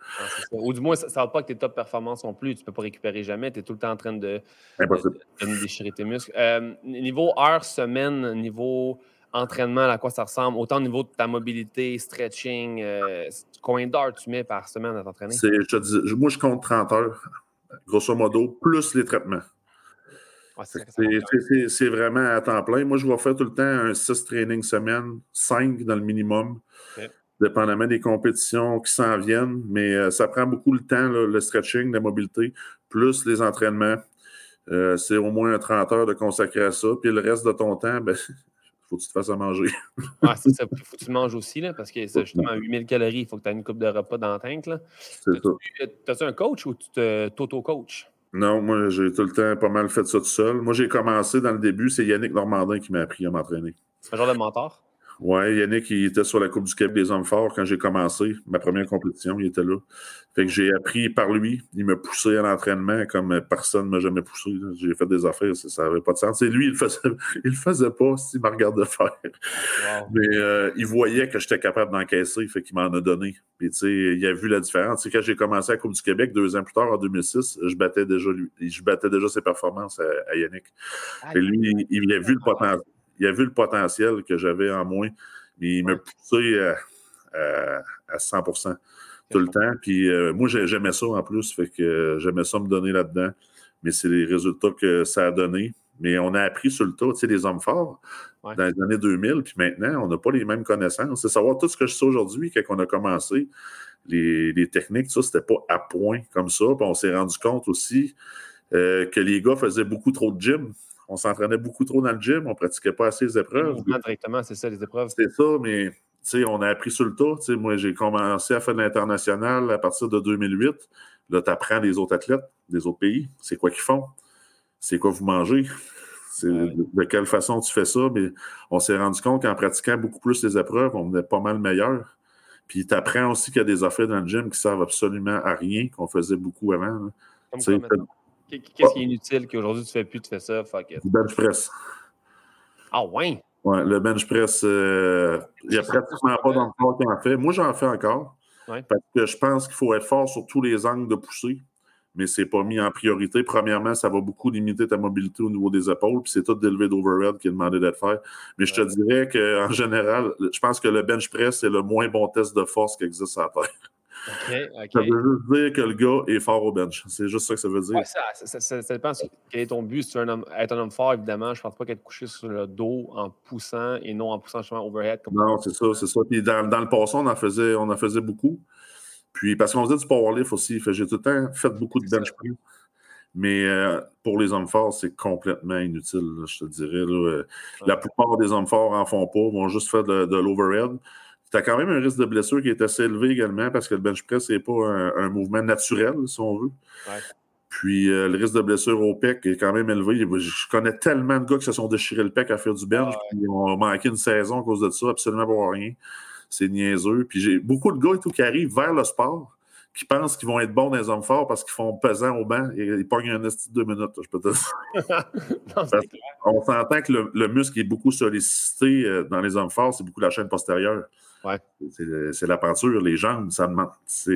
A: Ou du moins, ça ne va pas avec tes top performances non plus. Tu peux pas récupérer jamais. Tu es tout le temps en train de, de, déchirer tes muscles. Euh, niveau heure, semaine, niveau entraînement, à quoi ça ressemble, autant au niveau de ta mobilité, stretching, euh, combien d'heures tu mets par semaine à t'entraîner?
B: moi, je compte 30 heures, grosso modo, plus les traitements. c'est vraiment à temps plein. Moi, je vais faire tout le temps un 6 training semaine, 5 dans le minimum, dépendamment des compétitions qui s'en viennent. Mais euh, ça prend beaucoup le temps, le stretching, la mobilité, plus les entraînements. Euh, c'est au moins 30 heures de consacrer à ça. Puis le reste de ton temps, ben, [LAUGHS] faut que tu te fasses à manger. [LAUGHS]
A: ah, c'est ça. Il faut que tu manges aussi, là, parce que c'est justement 8000 calories. Il faut que tu aies une coupe de repas dans la tank. C'est ça. As-tu un coach ou tu t'auto-coaches?
B: Non, moi, j'ai tout le temps pas mal fait ça tout seul. Moi, j'ai commencé dans le début. C'est Yannick Normandin qui m'a appris à m'entraîner.
A: C'est un genre de mentor?
B: Oui, Yannick, il était sur la Coupe du Québec des hommes forts quand j'ai commencé. Ma première compétition, il était là. Fait que j'ai appris par lui. Il m'a poussé à l'entraînement comme personne ne m'a jamais poussé. J'ai fait des affaires, ça n'avait pas de sens. Et lui, il le faisait, [LAUGHS] il le faisait pas s'il me regardait faire. Mais euh, il voyait que j'étais capable d'encaisser, fait qu'il m'en a donné. Puis, tu sais, il a vu la différence. quand j'ai commencé à la Coupe du Québec, deux ans plus tard, en 2006, je battais déjà lui. Je battais déjà ses performances à, Yannick. Et lui, il, il a vu le potentiel il a vu le potentiel que j'avais en moi. Il m'a poussé à, 100% tout le temps. Puis euh, moi, j'aimais ça en plus. Fait que j'aimais ça me donner là-dedans. Mais c'est les résultats que ça a donné. Mais on a appris sur le tas, tu sais, les hommes forts dans les années 2000. Puis maintenant, on n'a pas les mêmes connaissances. C'est savoir tout ce que je sais aujourd'hui quand on a commencé. Les, techniques, ça, c'était pas à point comme ça. Puis on s'est rendu compte aussi euh, que les gars faisaient beaucoup trop de gym on s'entraînait beaucoup trop dans le gym, on ne pratiquait pas assez les épreuves.
A: directement, c'est ça, les épreuves.
B: C'est ça, mais on a appris sur le tas. moi, j'ai commencé à faire de l'international à partir de 2008. Là, tu apprends des autres athlètes, des autres pays. C'est quoi qu'ils font? C'est quoi vous mangez? de, quelle façon tu fais ça? Mais on s'est rendu compte qu'en pratiquant beaucoup plus les épreuves, on venait pas mal meilleur. Puis tu apprends aussi qu'il y a des affaires dans le gym qui servent absolument à rien, qu'on faisait beaucoup avant.
A: Qu'est-ce qui est inutile qu'aujourd'hui tu fais plus, tu fais ça? Fuck it.
B: Le bench press.
A: Ah ouais?
B: Ouais, le bench press, euh, il n'y a pratiquement pas d'enfant qui en fait. Moi, j'en fais encore. Parce que je pense qu'il faut être fort sur tous les angles de poussée, mais ce n'est pas mis en priorité. Premièrement, ça va beaucoup limiter ta mobilité au niveau des épaules, puis c'est tout d'élever d'overhead qui est demandé d'être fait. Mais je te dirais qu'en général, je pense que le bench press, c'est le moins bon test de force qui existe à la Terre. Ça veut juste dire que le gars est fort au bench. C'est juste ça que ça veut dire.
A: ça, ça, dépend quel est ton but. Si tu veux être un homme fort, évidemment, je ne pense pas qu'être couché sur le dos en poussant et non en poussant justement overhead.
B: non, c'est ça, c'est ça. Puis dans, le passé, on en faisait, on en faisait beaucoup. Puis parce qu'on faisait du powerlift aussi. J'ai tout le temps fait beaucoup de bench press. Mais euh, pour les hommes forts, c'est complètement inutile, je te dirais. La plupart des hommes forts en font pas, vont juste faire de l'overhead tu as quand même un risque de blessure qui est assez élevé également parce que le bench press n'est pas un, mouvement naturel, si on veut. Puis euh, le risque de blessure au pec est quand même élevé. Je connais tellement de gars qui se sont déchirés le pec à faire du bench, puis ils ont manqué une saison à cause de ça, absolument pour rien. C'est niaiseux. Puis j'ai beaucoup de gars et tout qui arrivent vers le sport qui pensent qu'ils vont être bons dans les hommes forts parce qu'ils font pesant au banc et ils pognent un esti de deux minutes, je peux te dire. [LAUGHS] on s'entend que le, muscle est beaucoup sollicité euh, dans les hommes forts, c'est beaucoup la chaîne postérieure.
A: Ouais.
B: C'est la peinture, les jambes, ça demande.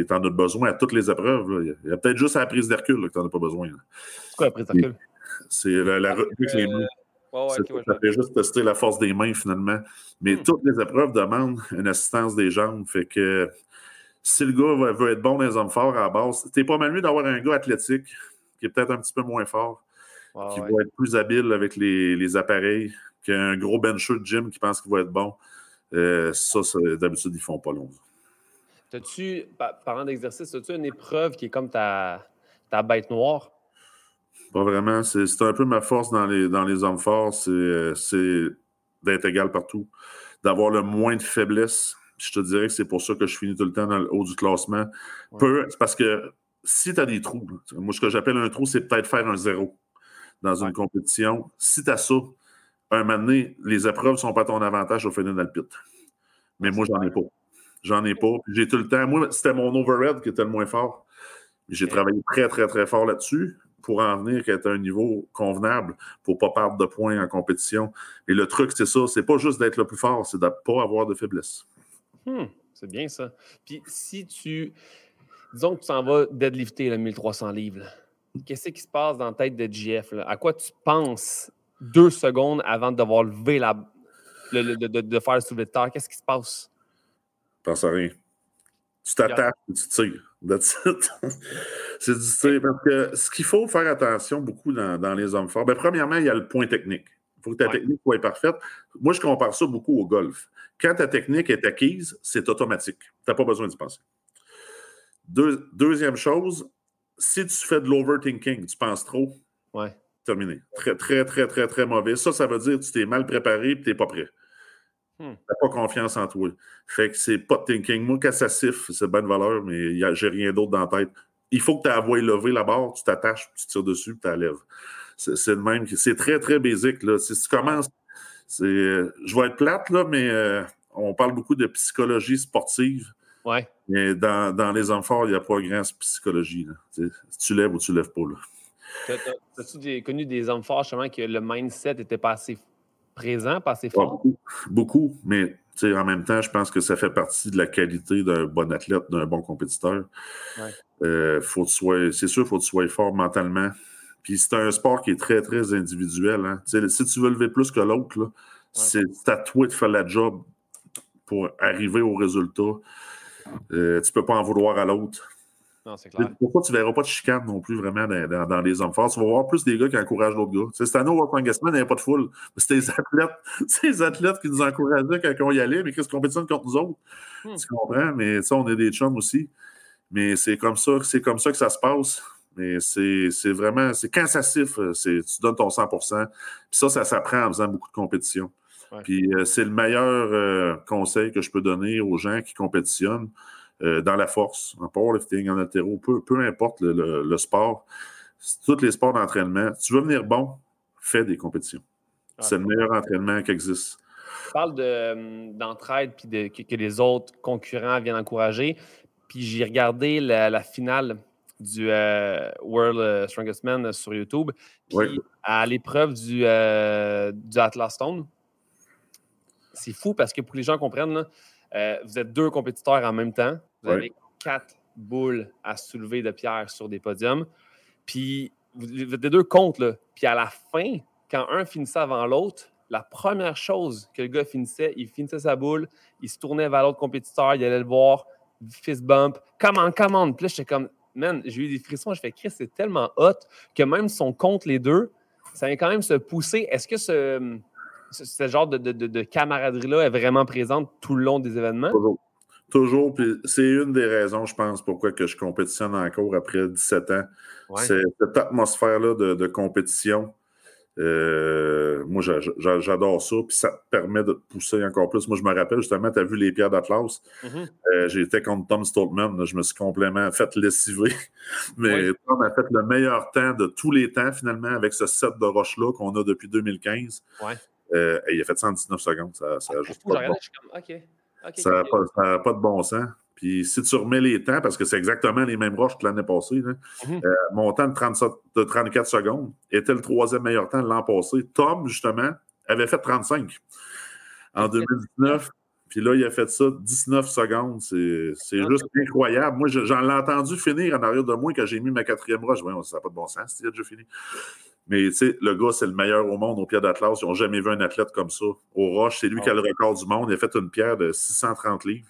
B: T'en as besoin à toutes les épreuves. Il y a peut-être juste à la prise d'Hercule que t'en as pas besoin.
A: C'est quoi la prise d'Hercule?
B: C'est la, la avec les mains. ça fait juste tester la force des mains finalement. Mais hmm. toutes les épreuves demandent une assistance des jambes. Fait que si le gars veut, être bon dans les hommes forts à la base, t'es pas mal mieux d'avoir un gars athlétique qui est peut-être un petit peu moins fort, qui va être plus habile avec les, les appareils qu'un gros bencher de gym qui pense qu'il va être bon. Euh, ça, d'habitude, ils ne font pas long.
A: As-tu, parlant d'exercice, as-tu une épreuve qui est comme ta, ta bête noire?
B: Pas vraiment. C'est un peu ma force dans les, dans les hommes forts, c'est d'être égal partout, d'avoir le moins de faiblesse. Je te dirais que c'est pour ça que je finis tout le temps dans le haut du classement. C'est parce que si tu as des trous, moi, ce que j'appelle un trou, c'est peut-être faire un zéro dans une compétition. Si tu as ça, un moment donné, les épreuves ne sont pas à ton avantage au final le pit. Mais moi, j'en ai pas. J'en ai pas. J'ai tout le temps. Moi, c'était mon overhead qui était le moins fort. J'ai travaillé très, très, très fort là-dessus pour en venir à un niveau convenable pour ne pas perdre de points en compétition. Et le truc, c'est ça, c'est pas juste d'être le plus fort, c'est de ne pas avoir de faiblesse.
A: Hmm, c'est bien ça. Puis si tu. Disons que tu s'en vas deadlifter le 1300 livres, qu'est-ce qui se passe dans la tête de GF? À quoi tu penses deux secondes avant de devoir lever la. de, faire le soulevé de terre? Qu'est-ce qui se passe?
B: Pense à rien. Tu t'attaches et tu tires. [LAUGHS] C'est du tir. Parce que ce qu'il faut faire attention beaucoup dans, les hommes forts, bien, premièrement, il y a le point technique. Il faut que ta technique soit parfaite. Moi, je compare ça beaucoup au golf. Quand ta technique est acquise, c'est automatique. Tu n'as pas besoin d'y penser. deuxième chose, si tu fais de l'overthinking, tu penses trop,
A: ouais
B: terminé. Très, très, très, très, très mauvais. Ça, ça veut dire que tu t'es mal préparé et tu n'es pas prêt. Hmm. Tu n'as pas confiance en toi. Fait que c'est pas de thinking. Moi, quand ça siffle, c'est bonne valeur, mais j'ai rien d'autre dans la tête. Il faut que tu aies lever la barre, tu t'attaches, tu tires dessus, tu la lèves. C'est le même. C'est très, très basique. Là. Si tu commences, c'est, je vais être plate, là, mais on parle beaucoup de psychologie sportive.
A: Ouais.
B: Mais dans, dans les forts, il n'y a pas grand psychologie. Là. Tu lèves ou tu lèves pas. Là.
A: As-tu connu des hommes forts, justement, que le mindset était pas assez présent, pas assez fort?
B: beaucoup, beaucoup, mais en même temps, je pense que ça fait partie de la qualité d'un bon athlète, d'un bon compétiteur.
A: Ouais.
B: Euh, faut c'est sûr, il faut que tu sois fort mentalement. Puis c'est un sport qui est très, très individuel. Hein. Si tu veux lever plus que l'autre, c'est à toi de faire la job pour arriver au résultat. Euh, tu ne peux pas en vouloir à l'autre.
A: Non, c'est clair.
B: Pourquoi tu ne verras pas de chicane non plus vraiment dans, les hommes forts? Tu vas voir plus des gars qui encouragent d'autres gars. Cette année, au World il n'y a pas de foule. C'est les athlètes, [LAUGHS] les athlètes qui nous encourageaient quand on y allait, mais qu'est-ce qu'on compétitionne contre nous autres? Hmm. Tu comprends? Mais ça, on est des chums aussi. Mais c'est comme ça, c'est comme ça que ça se passe. Mais c'est vraiment, c'est cansatif. Tu donnes ton 100 Puis ça, ça s'apprend en faisant beaucoup de compétition. Puis euh, c'est le meilleur euh, conseil que je peux donner aux gens qui compétitionnent euh, dans la force, en powerlifting, en altéro, peu, peu importe le, sport, tous les sports d'entraînement. Tu veux venir bon, fais des compétitions. Ah, c'est le meilleur entraînement qui existe.
A: Tu parles d'entraide puis que, les autres concurrents viennent encourager. Puis j'ai regardé la, finale du World Strongest Man sur YouTube. Puis à l'épreuve du, du Atlas Stone, c'est fou parce que pour que les gens comprennent, euh, vous êtes deux compétiteurs en même temps. Vous avez quatre boules à soulever de pierre sur des podiums. Puis vous, êtes deux contre. Puis à la fin, quand un finissait avant l'autre, la première chose que le gars finissait, il finissait sa boule, il se tournait vers l'autre compétiteur, il allait le voir, fist bump, comment, comment. Puis là, j'étais comme, man, j'ai eu des frissons. Je fais, Chris, c'est tellement hot que même si on compte les deux, ça vient quand même se pousser. Est-ce que ce ce genre de, camaraderie-là est vraiment présente tout le long des événements?
B: Toujours. Puis c'est une des raisons, je pense, pourquoi que je compétitionne encore après 17 ans. C'est cette atmosphère-là de, compétition. Euh, moi, j'adore ça, puis ça permet de pousser encore plus. Moi, je me rappelle justement, tu as vu les pierres d'Atlas? Mm-hmm. Euh, j'étais contre Tom Stoltman, je me suis complètement fait lessiver. [LAUGHS] Mais Tom a fait le meilleur temps de tous les temps, finalement, avec ce set de roches-là qu'on a depuis 2015. Euh, il a fait 119 secondes. Ça n'a juste pas, de bon. ça n'a pas, de bon sens. Puis si tu remets les temps, parce que c'est exactement les mêmes roches que l'année passée, mhm. euh, mon temps de, 34 secondes était le troisième meilleur temps de l'an passé. Tom, justement, avait fait 35 en 2019. Puis là, il a fait ça 19 secondes. C'est juste incroyable. Moi, j'en ai entendu finir en arrière de moi quand j'ai mis ma quatrième roche. Voyons, ça n'a pas de bon sens. Il a déjà fini. Mais tu sais, le gars, c'est le meilleur au monde au pied d'Atlas. Ils n'ont jamais vu un athlète comme ça. Au Roche, c'est lui qui a le ah. record du monde. Il a fait une pierre de 630 livres.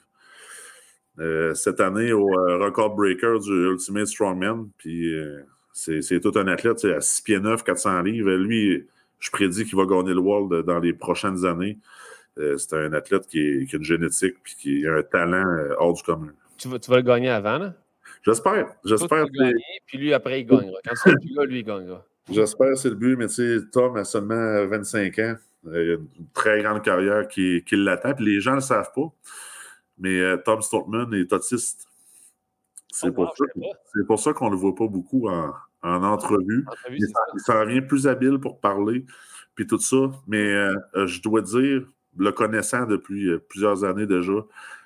B: Euh, cette année au euh, record breaker du Ultimate Strongman. Puis euh, c'est tout un athlète à 6 pieds 9, 400 livres. Lui, je prédis qu'il va gagner le World dans les prochaines années. c'est un athlète qui, a une génétique et qui a un talent hors du commun.
A: Tu vas, tu vas le gagner avant, là?
B: J'espère. J'espère.
A: Puis lui, après, il gagnera. Quand c'est plus là, lui, il gagnera.
B: J'espère c'est le but, mais tu sais, Tom a seulement 25 ans. Il a une très grande carrière qui, qui l'attend. Puis les gens ne le savent pas. Mais euh, Tom Stoltman est autiste. C'est oh, pour, ça qu'on ne le voit pas beaucoup en, entrevue. il s'en vient plus habile pour parler, puis tout ça. Mais euh, euh, je dois dire, le connaissant depuis plusieurs années déjà,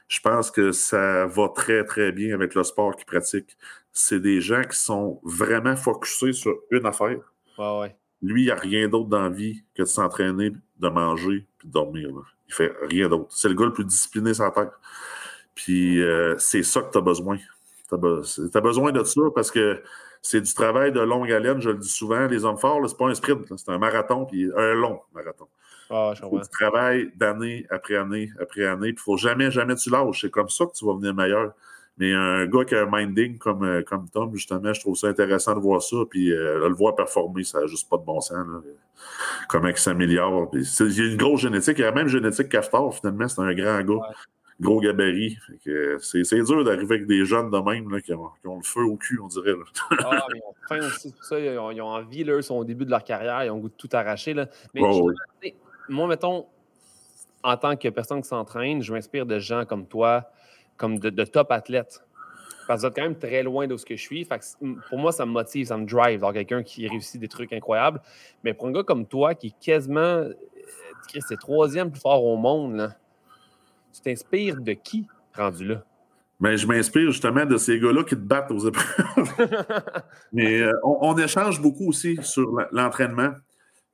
B: je pense que ça va très, très bien avec le sport qu'il pratique. C'est des gens qui sont vraiment focusés sur une affaire. Lui, il n'y a rien d'autre dans la vie que de s'entraîner, de manger puis de dormir. Là. Il fait rien d'autre. C'est le gars le plus discipliné sur la terre. Puis euh, c'est ça que tu as besoin. Tu as, besoin de ça parce que c'est du travail de longue haleine, je le dis souvent. Les hommes forts, c'est pas un sprint, c'est un marathon, puis un long marathon.
A: Ah,
B: tu travailles d'année après année après année. Il ne faut jamais, jamais tu lâches. C'est comme ça que tu vas venir meilleur. Mais un gars qui a un minding comme, euh, comme Tom, justement, je trouve ça intéressant de voir ça. Puis euh, le voir performer, ça n'a juste pas de bon sens. Comment il s'améliore. Il y a une grosse génétique. Il y a même génétique Castor, finalement. C'est un grand gars. Gros gabarit. C'est dur d'arriver avec des jeunes de même là, qui, ont, le feu au cul, on dirait.
A: ah, mais ils ont faim aussi, tout ça. Ils ont, envie, là, ils sont au début de leur carrière, ils ont goût de tout arracher. Là. Mais moi, mettons, en tant que personne qui s'entraîne, je m'inspire de gens comme toi, comme de, top athlètes. Parce que vous êtes quand même très loin de ce que je suis. pour moi, ça me motive, ça me drive. Alors, quelqu'un qui réussit des trucs incroyables. Mais pour un gars comme toi, qui est quasiment. c'est troisième plus fort au monde. Là. Tu t'inspires de qui rendu là?
B: Ben, je m'inspire justement de ces gars-là qui te battent aux épreuves. [LAUGHS] Mais euh, on, échange beaucoup aussi sur l'entraînement.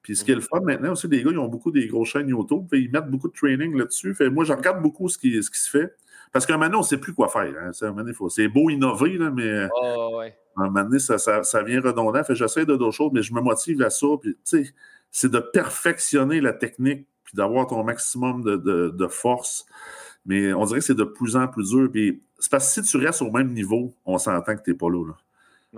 B: Puis ce qui est le fun maintenant aussi, les gars, ils ont beaucoup des grosses chaînes YouTube. Ils mettent beaucoup de training là-dessus. moi, je regarde beaucoup ce qui, ce qui se fait. Parce qu'à un moment donné, on ne sait plus quoi faire. Hein. C'est beau innover, là, mais
A: oh, ouais.
B: à un moment donné, ça, ça, vient redondant. J'essaie de d'autres choses, mais je me motive à ça. c'est de perfectionner la technique puis d'avoir ton maximum de, de, force. Mais on dirait que c'est de plus en plus dur. Puis c'est parce que si tu restes au même niveau, on s'entend que tu n'es pas là.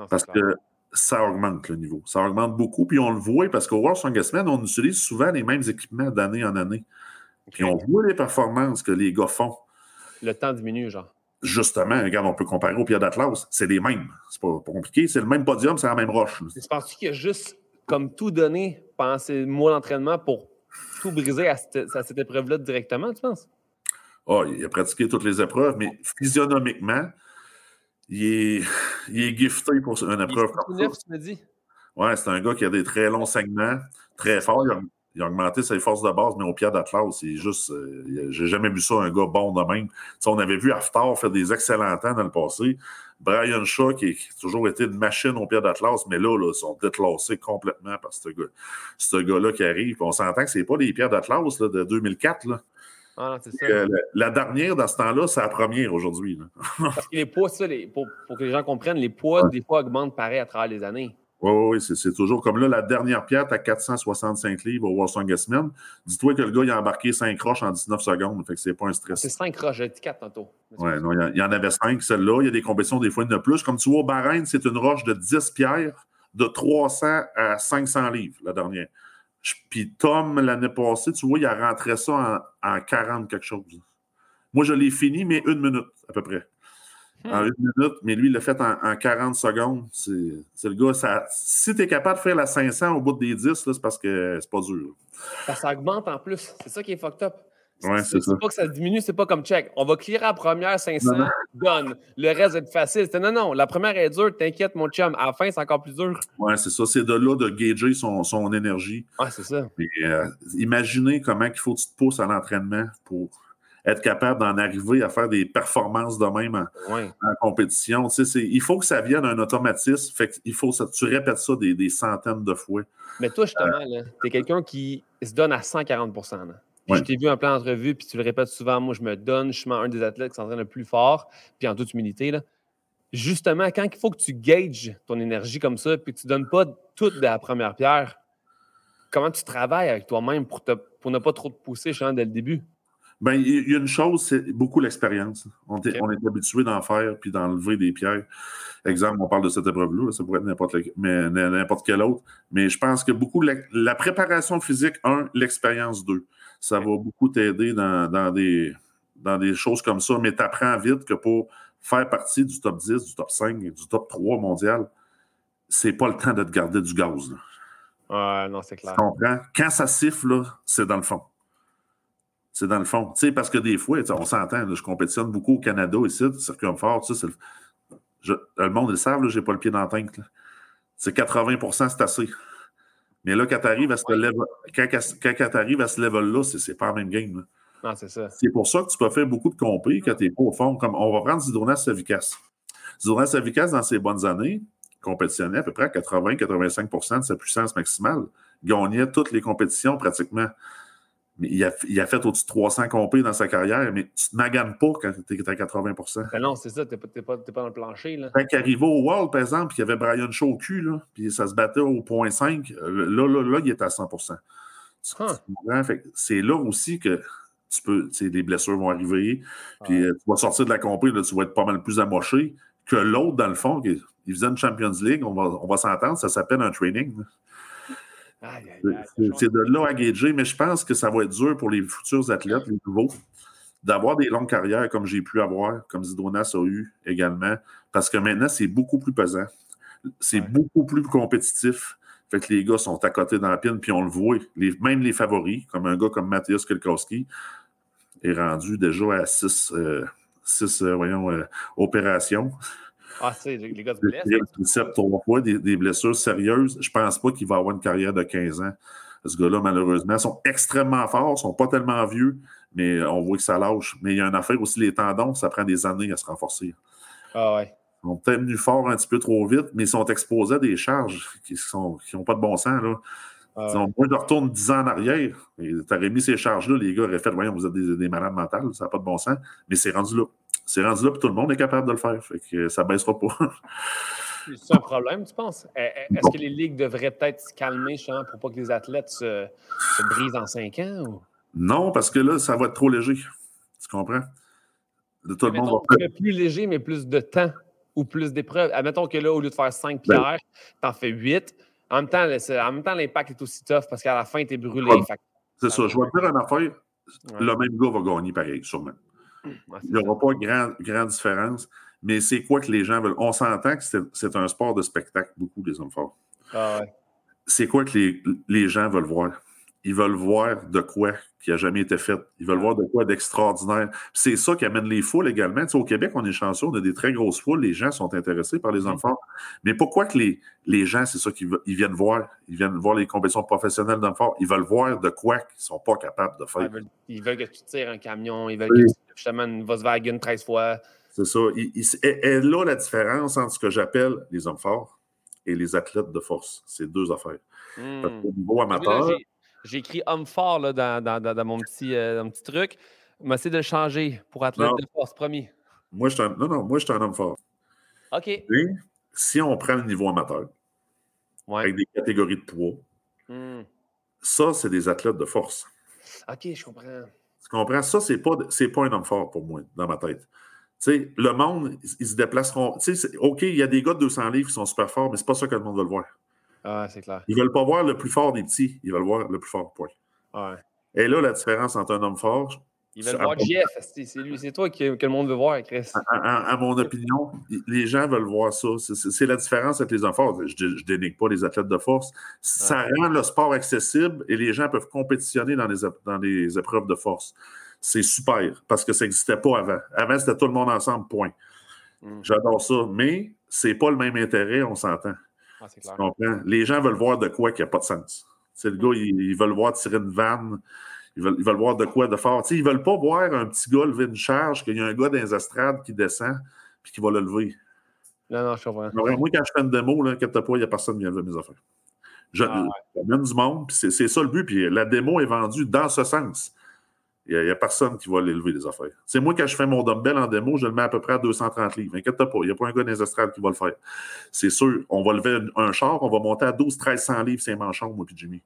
B: parce que ça augmente le niveau. Ça augmente beaucoup. Puis on le voit parce qu'au World Strongest on utilise souvent les mêmes équipements d'année en année. Puis on voit les performances que les gars font.
A: Le temps diminue, genre.
B: Justement, regarde, on peut comparer au Pierre d'Atlas. C'est les mêmes. C'est pas, pas compliqué. C'est le même podium, c'est la même roche.
A: Tu penses qu'il a juste comme tout donné pendant ces mois d'entraînement pour tout briser à cette, épreuve-là directement, tu penses?
B: Oh, il a pratiqué toutes les épreuves, mais physionomiquement, il est, [LAUGHS] il est gifté pour une épreuve comme ça. tu me dis? Ouais, c'est un gars qui a des très longs segments, très fort. Il a, augmenté ses forces de base, mais au pied d'Atlas, c'est juste. Euh, j'ai jamais vu ça, un gars bon de même. on avait vu Haftar faire des excellents temps dans le passé. Brian Shaw, qui, a toujours été une machine au pied d'Atlas, mais là, là, ils sont déclassés complètement par ce gars-là ce gars qui arrive. on s'entend que ce n'est pas les pierres d'Atlas de 2004. Là.
A: Ah, ça.
B: la, dernière, dans ce temps-là, c'est la première aujourd'hui.
A: Parce que les poids, ça, pour, que les gens comprennent, les poids, des fois, augmentent pareil à travers les années.
B: Oui, oui, oui, c'est toujours comme là, la dernière pierre, as 465 livres au World Strongest Dis-toi que le gars, il a embarqué 5 roches en 19 secondes, fait que c'est pas un stress.
A: C'est 5 roches, j'ai dit 4 tantôt.
B: Oui, non, il y, en avait 5, celle-là. Il y a des compétitions, des fois, il y en a plus. Comme tu vois, au Bahreïn, c'est une roche de 10 pierres de 300 à 500 livres, la dernière. Puis Tom, l'année passée, tu vois, il a rentré ça en, 40 quelque chose. Moi, je l'ai fini, mais une minute à peu près. En une minute, mais lui, il l'a fait en, 40 secondes. C'est le gars, ça, si tu es capable de faire la 500 au bout des 10, c'est parce que c'est pas dur.
A: Ça, augmente en plus. C'est ça qui est fucked up.
B: Ouais, c'est
A: pas que ça diminue, c'est pas comme check. On va clearer la première 500, donne. Le reste va être facile. Non, non, la première est dure, t'inquiète, mon chum. À la fin, c'est encore plus dur.
B: Ouais, c'est ça. C'est de là de gager son, son énergie.
A: Ouais, c'est ça.
B: Euh, imaginez comment il faut que tu te pousses à l'entraînement pour être capable d'en arriver à faire des performances de même en, compétition. il faut que ça vienne un automatisme. Fait il faut ça, tu répètes ça des, centaines de fois.
A: Mais toi, justement, tu es quelqu'un qui se donne à 140% je t'ai vu en plein d'entrevues, puis tu le répètes souvent, moi, je me donne, je suis un des athlètes qui s'entraîne le plus fort, puis en toute humilité. Là. Justement, quand il faut que tu gages ton énergie comme ça, puis que tu ne donnes pas toute de la première pierre, comment tu travailles avec toi-même pour, pour ne pas trop te pousser dès le début?
B: Bien, il y a une chose, c'est beaucoup l'expérience. On, est habitué d'en faire puis d'enlever des pierres. Exemple, on parle de cette épreuve-là, ça pourrait être n'importe quelle autre. Mais je pense que beaucoup, la, la préparation physique, un, l'expérience, deux ça va beaucoup t'aider dans, des, dans des choses comme ça, mais tu apprends vite que pour faire partie du top 10, du top 5, du top 3 mondial, c'est pas le temps de te garder du gaz.
A: Ouais, non, c'est clair.
B: Tu comprends? Quand ça siffle, c'est dans le fond. C'est dans le fond. Tu sais, parce que des fois, on s'entend, je compétitionne beaucoup au Canada ici, circumfort, tu sais, le... monde le savent, j'ai pas le pied dans la tank. C'est 80% c'est assez. Mais là, quand tu arrives à ce level, quand, quand, à ce level-là, c'est pas la même game.
A: Non, c'est ça.
B: C'est pour ça que tu peux faire beaucoup de compris quand tu es pas au fond. Comme on va prendre Zidronas Savikas. Zidronas Savikas, dans ses bonnes années, compétitionnait à peu près à 80-85% de sa puissance maximale. Gagnait toutes les compétitions pratiquement. Mais il a, il a fait au-dessus de 300 compés dans sa carrière, mais tu ne maganes pas quand tu es à 80%
A: ben Non, c'est ça, tu n'es pas, pas, dans le plancher. Là.
B: Quand il arrivait au World, par exemple, puis il y avait Brian Shaw au cul, là, puis ça se battait au point 5, euh, là, là, là, il était à 100% C'est là aussi que tu peux, les blessures vont arriver, puis euh, tu vas sortir de la compé, là, tu vas être pas mal plus amoché que l'autre, dans le fond, il faisait une Champions League, on va, on va s'entendre, ça s'appelle un training. C'est de là à gager, mais je pense que ça va être dur pour les futurs athlètes, les nouveaux, d'avoir des longues carrières comme j'ai pu avoir, comme Zidonas a eu également, parce que maintenant, c'est beaucoup plus pesant. C'est beaucoup plus compétitif. Fait que les gars sont à côté dans la pine, puis on le voit. même les favoris, comme un gars comme Mathias Kelkowski, est rendu déjà à six, euh, euh, voyons, euh, opérations.
A: Ah, c'est les gars se blessent.
B: trois fois, des, blessures sérieuses. Je pense pas qu'il va avoir une carrière de 15 ans. Ce gars-là, malheureusement, sont extrêmement forts, ils sont pas tellement vieux, mais on voit que ça lâche. Mais il y a une affaire aussi, les tendons, ça prend des années à se renforcer.
A: Ah ouais.
B: Ils sont peut-être venus fort un petit peu trop vite, mais ils sont exposés à des charges qui n'ont qui pas de bon sens. Là. Ah moi, je retourne 10 ans en arrière. Tu aurais mis ces charges-là, les gars auraient fait Voyons, vous êtes des, malades mentales, ça n'a pas de bon sens. Mais c'est rendu là. C'est rendu là, puis tout le monde est capable de le faire. Fait que ça ne baissera pas. [LAUGHS]
A: C'est un problème, tu penses? Eh, eh, est-ce que les ligues devraient peut-être se calmer, justement, pour pas que les athlètes se, brisent en 5 ans?
B: Non, parce que là, ça va être trop léger. Tu comprends?
A: De tout le monde va plus léger, mais plus de temps ou plus d'épreuves. Admettons que là, au lieu de faire 5 ben pierres, tu en fais 8. En même temps, l'impact est aussi tough parce qu'à la fin, tu es brûlé.
B: C'est ça. Je vais te dire une affaire. Le même gars va gagner pareil, sûrement. [CLEARS THROAT] Il n'y aura pas grande, grande différence. Mais c'est quoi que les gens veulent? On s'entend que c'est un sport de spectacle, beaucoup, les hommes forts.
A: Ah
B: c'est quoi que les, les, gens veulent voir? Ils veulent voir de quoi qui n'a jamais été fait. Ils veulent voir de quoi d'extraordinaire. C'est ça qui amène les foules également. au Québec, on est chanceux, on a des très grosses foules. Les gens sont intéressés par les hommes forts. Mais pourquoi que les, les gens, c'est ça qu'ils viennent voir? Ils viennent voir les compétitions professionnelles d'hommes forts. Ils veulent voir de quoi qu'ils ne sont pas capables de faire.
A: Ils veulent, que tu tires un camion. Ils veulent que tu justement une Volkswagen 13 fois.
B: C'est ça. Et, là, la différence entre ce que j'appelle les hommes forts et les athlètes de force. C'est deux affaires.
A: Hmm. Au niveau amateur. J'ai écrit homme fort là, dans, dans, dans, mon, petit, euh, petit truc. Je vais de le changer pour athlète de force, promis.
B: Moi, je un, non, non, moi, je suis un homme fort.
A: OK. Et
B: si on prend le niveau amateur, avec des catégories de poids, hmm. ça, c'est des athlètes de force.
A: OK, je comprends.
B: Tu comprends? Ça, c'est pas, pas un homme fort pour moi, dans ma tête sais, le monde, ils, se déplaceront. OK, il y a des gars de 200 livres qui sont super forts, mais c'est pas ça que le monde veut le voir.
A: Ah, c'est clair.
B: Ils veulent pas voir le plus fort des petits, ils veulent voir le plus fort, point.
A: Ouais.
B: Et là, la différence entre un homme fort.
A: Ils veulent voir Jeff, c'est lui, c'est toi que, le monde veut voir, Chris.
B: À, mon opinion, les gens veulent voir ça. C'est la différence avec les hommes forts. Je, ne dénigre pas les athlètes de force. Ça rend le sport accessible et les gens peuvent compétitionner dans les, dans les épreuves de force c'est super parce que ça n'existait pas avant. Avant, c'était tout le monde ensemble, point. Mm. J'adore ça. Mais c'est pas le même intérêt, on s'entend.
A: Ah, tu
B: comprends? Les gens veulent voir de quoi qui n'a pas de sens. C'est le gars, ils, veulent voir tirer une vanne. Ils veulent, ils veulent voir de quoi de fort. Ils ils veulent pas voir un petit gars lever une charge, qu'il y a un gars dans les estrades qui descend puis qui va le lever.
A: Non, non, je comprends.
B: Moi, quand je fais une démo, là, pas, il n'y a personne qui vient lever mes affaires. Je, ah, du monde, puis c'est ça le but. Puis la démo est vendue dans ce sens. Il n'y a, personne qui va l'élever, les affaires. C'est moi, quand je fais mon dumbbell en démo, je le mets à peu près à 230 livres. Inquiète pas, il n'y a pas un gars dans qui va le faire. C'est sûr, on va lever un, char, on va monter à 12-1300 livres, c'est manchons, moi, puis Jimmy.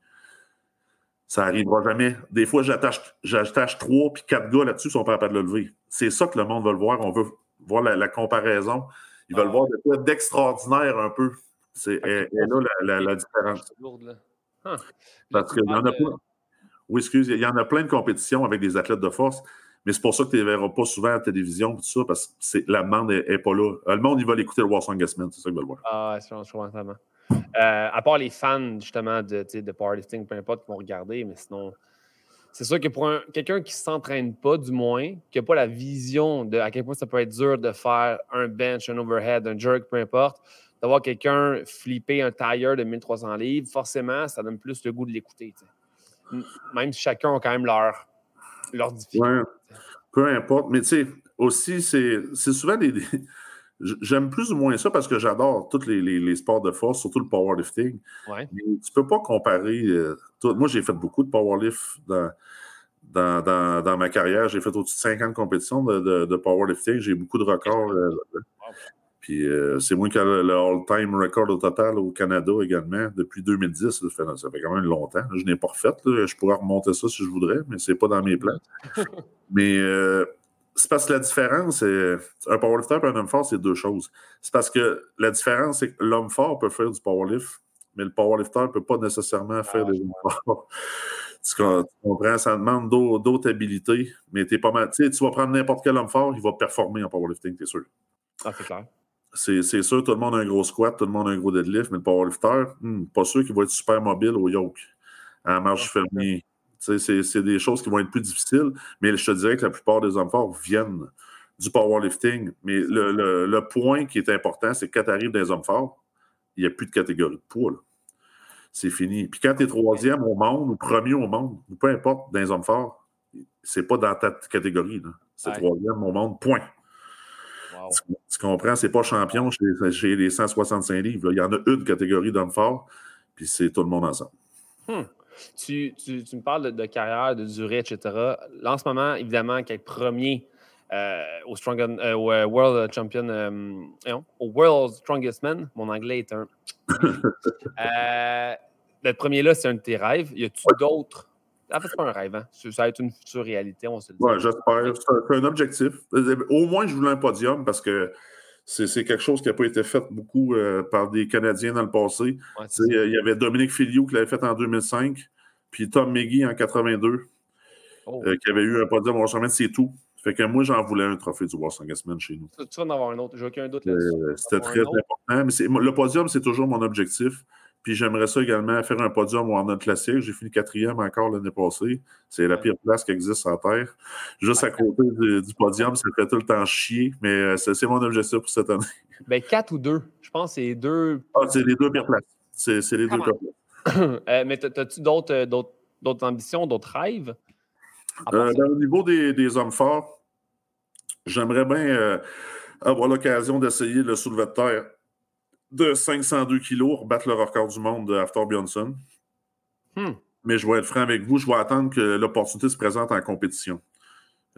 B: Ça n'arrivera jamais. Des fois, j'attache trois, puis quatre gars là-dessus sont pas capables de le lever. C'est ça que le monde veut le voir. On veut voir la, comparaison. Ils veulent ah. voir d'extraordinaire un peu. C'est et, là la, différence. Parce qu'il y en a pas. Oui, excuse, il y en a plein de compétitions avec des athlètes de force, mais c'est pour ça que tu ne les verras pas souvent à la télévision, tout ça, parce que la demande n'est pas là. Euh, le monde, il va l'écouter le Warsaw Guessman, c'est ça qu'ils veulent voir.
A: Ah, c'est vraiment euh, à part les fans, justement, de, de powerlifting, peu importe, qui vont regarder, mais sinon, c'est sûr que pour quelqu'un qui ne s'entraîne pas, du moins, qui n'a pas la vision de à quel point ça peut être dur de faire un bench, un overhead, un jerk, peu importe, d'avoir quelqu'un flipper un tire de 1300 livres, forcément, ça donne plus le goût de l'écouter même si chacun a quand même leur, leur difficulté.
B: peu importe. Mais tu sais, aussi, c'est souvent des. J'aime plus ou moins ça parce que j'adore tous les, sports de force, surtout le powerlifting.
A: Ouais.
B: Mais tu peux pas comparer. Euh, moi, j'ai fait beaucoup de powerlift dans, dans, dans, ma carrière. J'ai fait au-dessus de 50 compétitions de, de, powerlifting. J'ai beaucoup de records. Euh, puis euh, c'est moi qui ai le, all-time record au total au Canada également depuis 2010. Ça fait, ça fait quand même longtemps. Je n'ai pas refait. Je pourrais remonter ça si je voudrais, mais c'est pas dans mes plans. [LAUGHS] mais euh, c'est parce que la différence, un powerlifter et un homme fort, c'est deux choses. C'est parce que la différence, c'est que l'homme fort peut faire du powerlift, mais le powerlifter ne peut pas nécessairement faire des hommes forts. Tu comprends? Ça demande d'autres habilités, mais es pas mal. Tu vas prendre n'importe quel homme fort, il va performer en powerlifting, t'es sûr.
A: Ah, c'est clair
B: c'est sûr, tout le monde a un gros squat, tout le monde a un gros deadlift, mais le powerlifter, hmm, pas sûr qu'il va être super mobile au yoke, à marche fermée. C'est des choses qui vont être plus difficiles, mais je te dirais que la plupart des hommes forts viennent du powerlifting. Mais le, le, point qui est important, c'est que quand tu arrives dans les hommes forts, il n'y a plus de catégorie de poids. c'est fini. Puis quand tu es troisième au monde ou premier au monde, ou peu importe, dans les hommes forts, c'est pas dans ta catégorie. C'est troisième au monde, point. Tu, comprends? C'est pas champion chez, les 165 livres. Il y en a une catégorie d'hommes forts, puis c'est tout le monde ensemble.
A: Hmm. Tu, me parles de, carrière, de durée, etc. Là, en ce moment, évidemment, qu'être premier euh, au, Strong, euh, euh, World Champion, au World Strongest Man, mon anglais est un. [LAUGHS] d'être premier là, c'est un de tes rêves. Y a-tu d'autres en fait, c'est pas un rêve, hein. ça va être une future réalité, on se le dit.
B: J'espère. C'est un objectif. Au moins, je voulais un podium parce que c'est quelque chose qui n'a pas été fait beaucoup euh, par des Canadiens dans le passé. il y avait Dominique Filiou qui l'avait fait en 2005, puis Tom McGee en 82, euh, qui avait eu un podium au c'est tout. Fait que moi, j'en voulais un trophée du Semaine chez nous.
A: Tu vas en avoir un autre, j'ai aucun doute là-dessus.
B: Euh, c'était très important. Mais le podium, c'est toujours mon objectif. Puis j'aimerais ça également faire un podium au Arnold Classique. J'ai fini quatrième encore l'année passée. C'est la pire place qui existe sur Terre. Juste à côté du, podium, ça fait tout le temps chier, mais euh, c'est mon objectif pour cette année. [LAUGHS]
A: Ben, quatre ou deux. Je pense que c'est deux.
B: Ah, c'est les deux pires places. C'est les deux pires
A: places. [CLEARS THROAT] euh, mais as-tu euh, d'autres ambitions, d'autres rêves?
B: Euh, ben, au niveau des, des, hommes forts, j'aimerais bien avoir l'occasion d'essayer le soulevé de terre de 502 kilos battre le record du monde de After Bjornsson. Hmm. Mais je vais être franc avec vous, je vais attendre que l'opportunité se présente en compétition.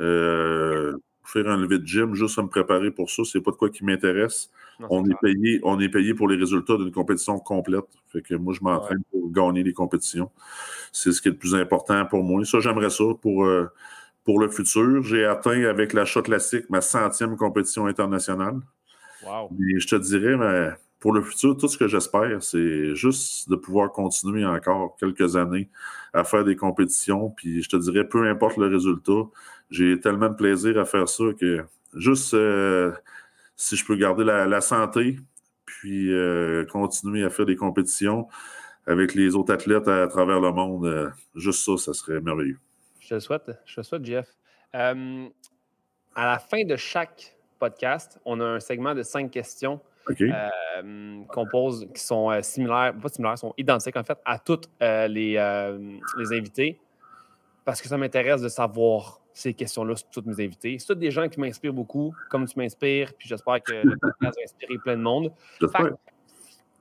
B: Euh, faire un lever de gym, juste à me préparer pour ça, c'est pas de quoi qui m'intéresse. On, est payé, on est payé pour les résultats d'une compétition complète. Fait que moi, je m'entraîne pour gagner les compétitions. C'est ce qui est le plus important pour moi. Ça, j'aimerais ça pour, euh, pour le futur. J'ai atteint avec l'achat classique ma centième compétition internationale. Wow. Et je te dirais, mais pour le futur, tout ce que j'espère, c'est juste de pouvoir continuer encore quelques années à faire des compétitions. Puis je te dirais, peu importe le résultat, j'ai tellement de plaisir à faire ça que juste euh, si je peux garder la, santé, puis euh, continuer à faire des compétitions avec les autres athlètes à, travers le monde, euh, juste ça, ça serait merveilleux.
A: Je te souhaite, je te souhaite, Jeff. à la fin de chaque podcast, on a un segment de cinq questions euh, qu'on pose, qui sont euh, similaires, pas similaires, sont identiques en fait à toutes euh, les, les, invités, parce que ça m'intéresse de savoir ces questions-là sur toutes mes invités. C'est tous des gens qui m'inspirent beaucoup, comme tu m'inspires, puis j'espère que le podcast va inspirer plein de monde.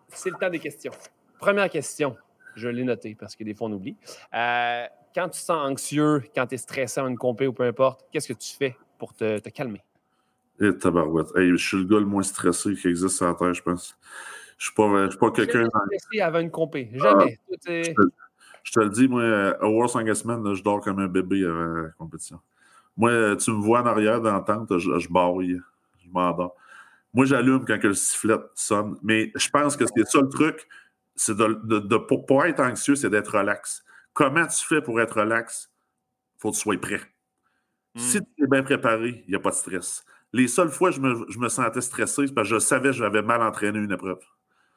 A: C'est le temps des questions. Première question, je l'ai noté parce que des fois on oublie. quand tu sens anxieux, quand tu es stressé en une compé ou peu importe, qu'est-ce que tu fais pour te calmer?
B: Et tabarouette. je suis le gars le moins stressé qui existe sur la Terre, je pense. Je suis pas, suis pas quelqu'un.
A: stressé avant une compé. Jamais.
B: je, te, le dis, moi, à World Semaine, je dors comme un bébé avant la compétition. Moi, tu me vois en arrière dans la tente, je, je baille. Je m'endors. Moi, j'allume quand que le sifflet sonne. Mais je pense que c'est ça le truc. C'est de, de, pour pas être anxieux, c'est d'être relax. Comment tu fais pour être relax? Il faut que tu sois prêt. Si hmm. tu es bien préparé, il n'y a pas de stress. Les seules fois où je me, je me sentais stressé, c'est parce que je savais que j'avais mal entraîné une épreuve.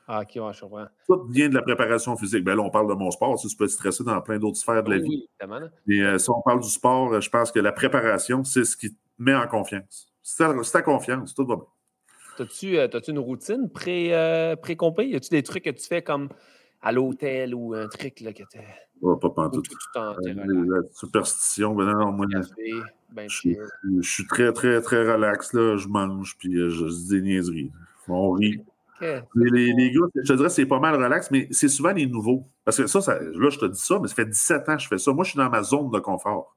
A: Ah, ok, ouais, je comprends.
B: Tout vient de la préparation physique. Ben là, on parle de mon sport. Tu, peux être stressé dans plein d'autres sphères de la vie. Oui, Mais euh, si on parle du sport, je pense que la préparation, c'est ce qui te met en confiance. C'est ta, confiance, tout va bien.
A: As-tu euh, une routine euh, pré-compé? y a-tu des trucs que tu fais comme à l'hôtel ou un truc là, que tu
B: oh, pas pantoute. la superstition, ben non, moi, ben, je, suis très, très, très relax. Là. Je mange, puis euh, je, dis des niaiseries. On rit. Les, les, gars, je te dirais, c'est pas mal relax, mais c'est souvent les nouveaux. Parce que ça, ça, là, je te dis ça, mais ça fait 17 ans que je fais ça. Moi, je suis dans ma zone de confort.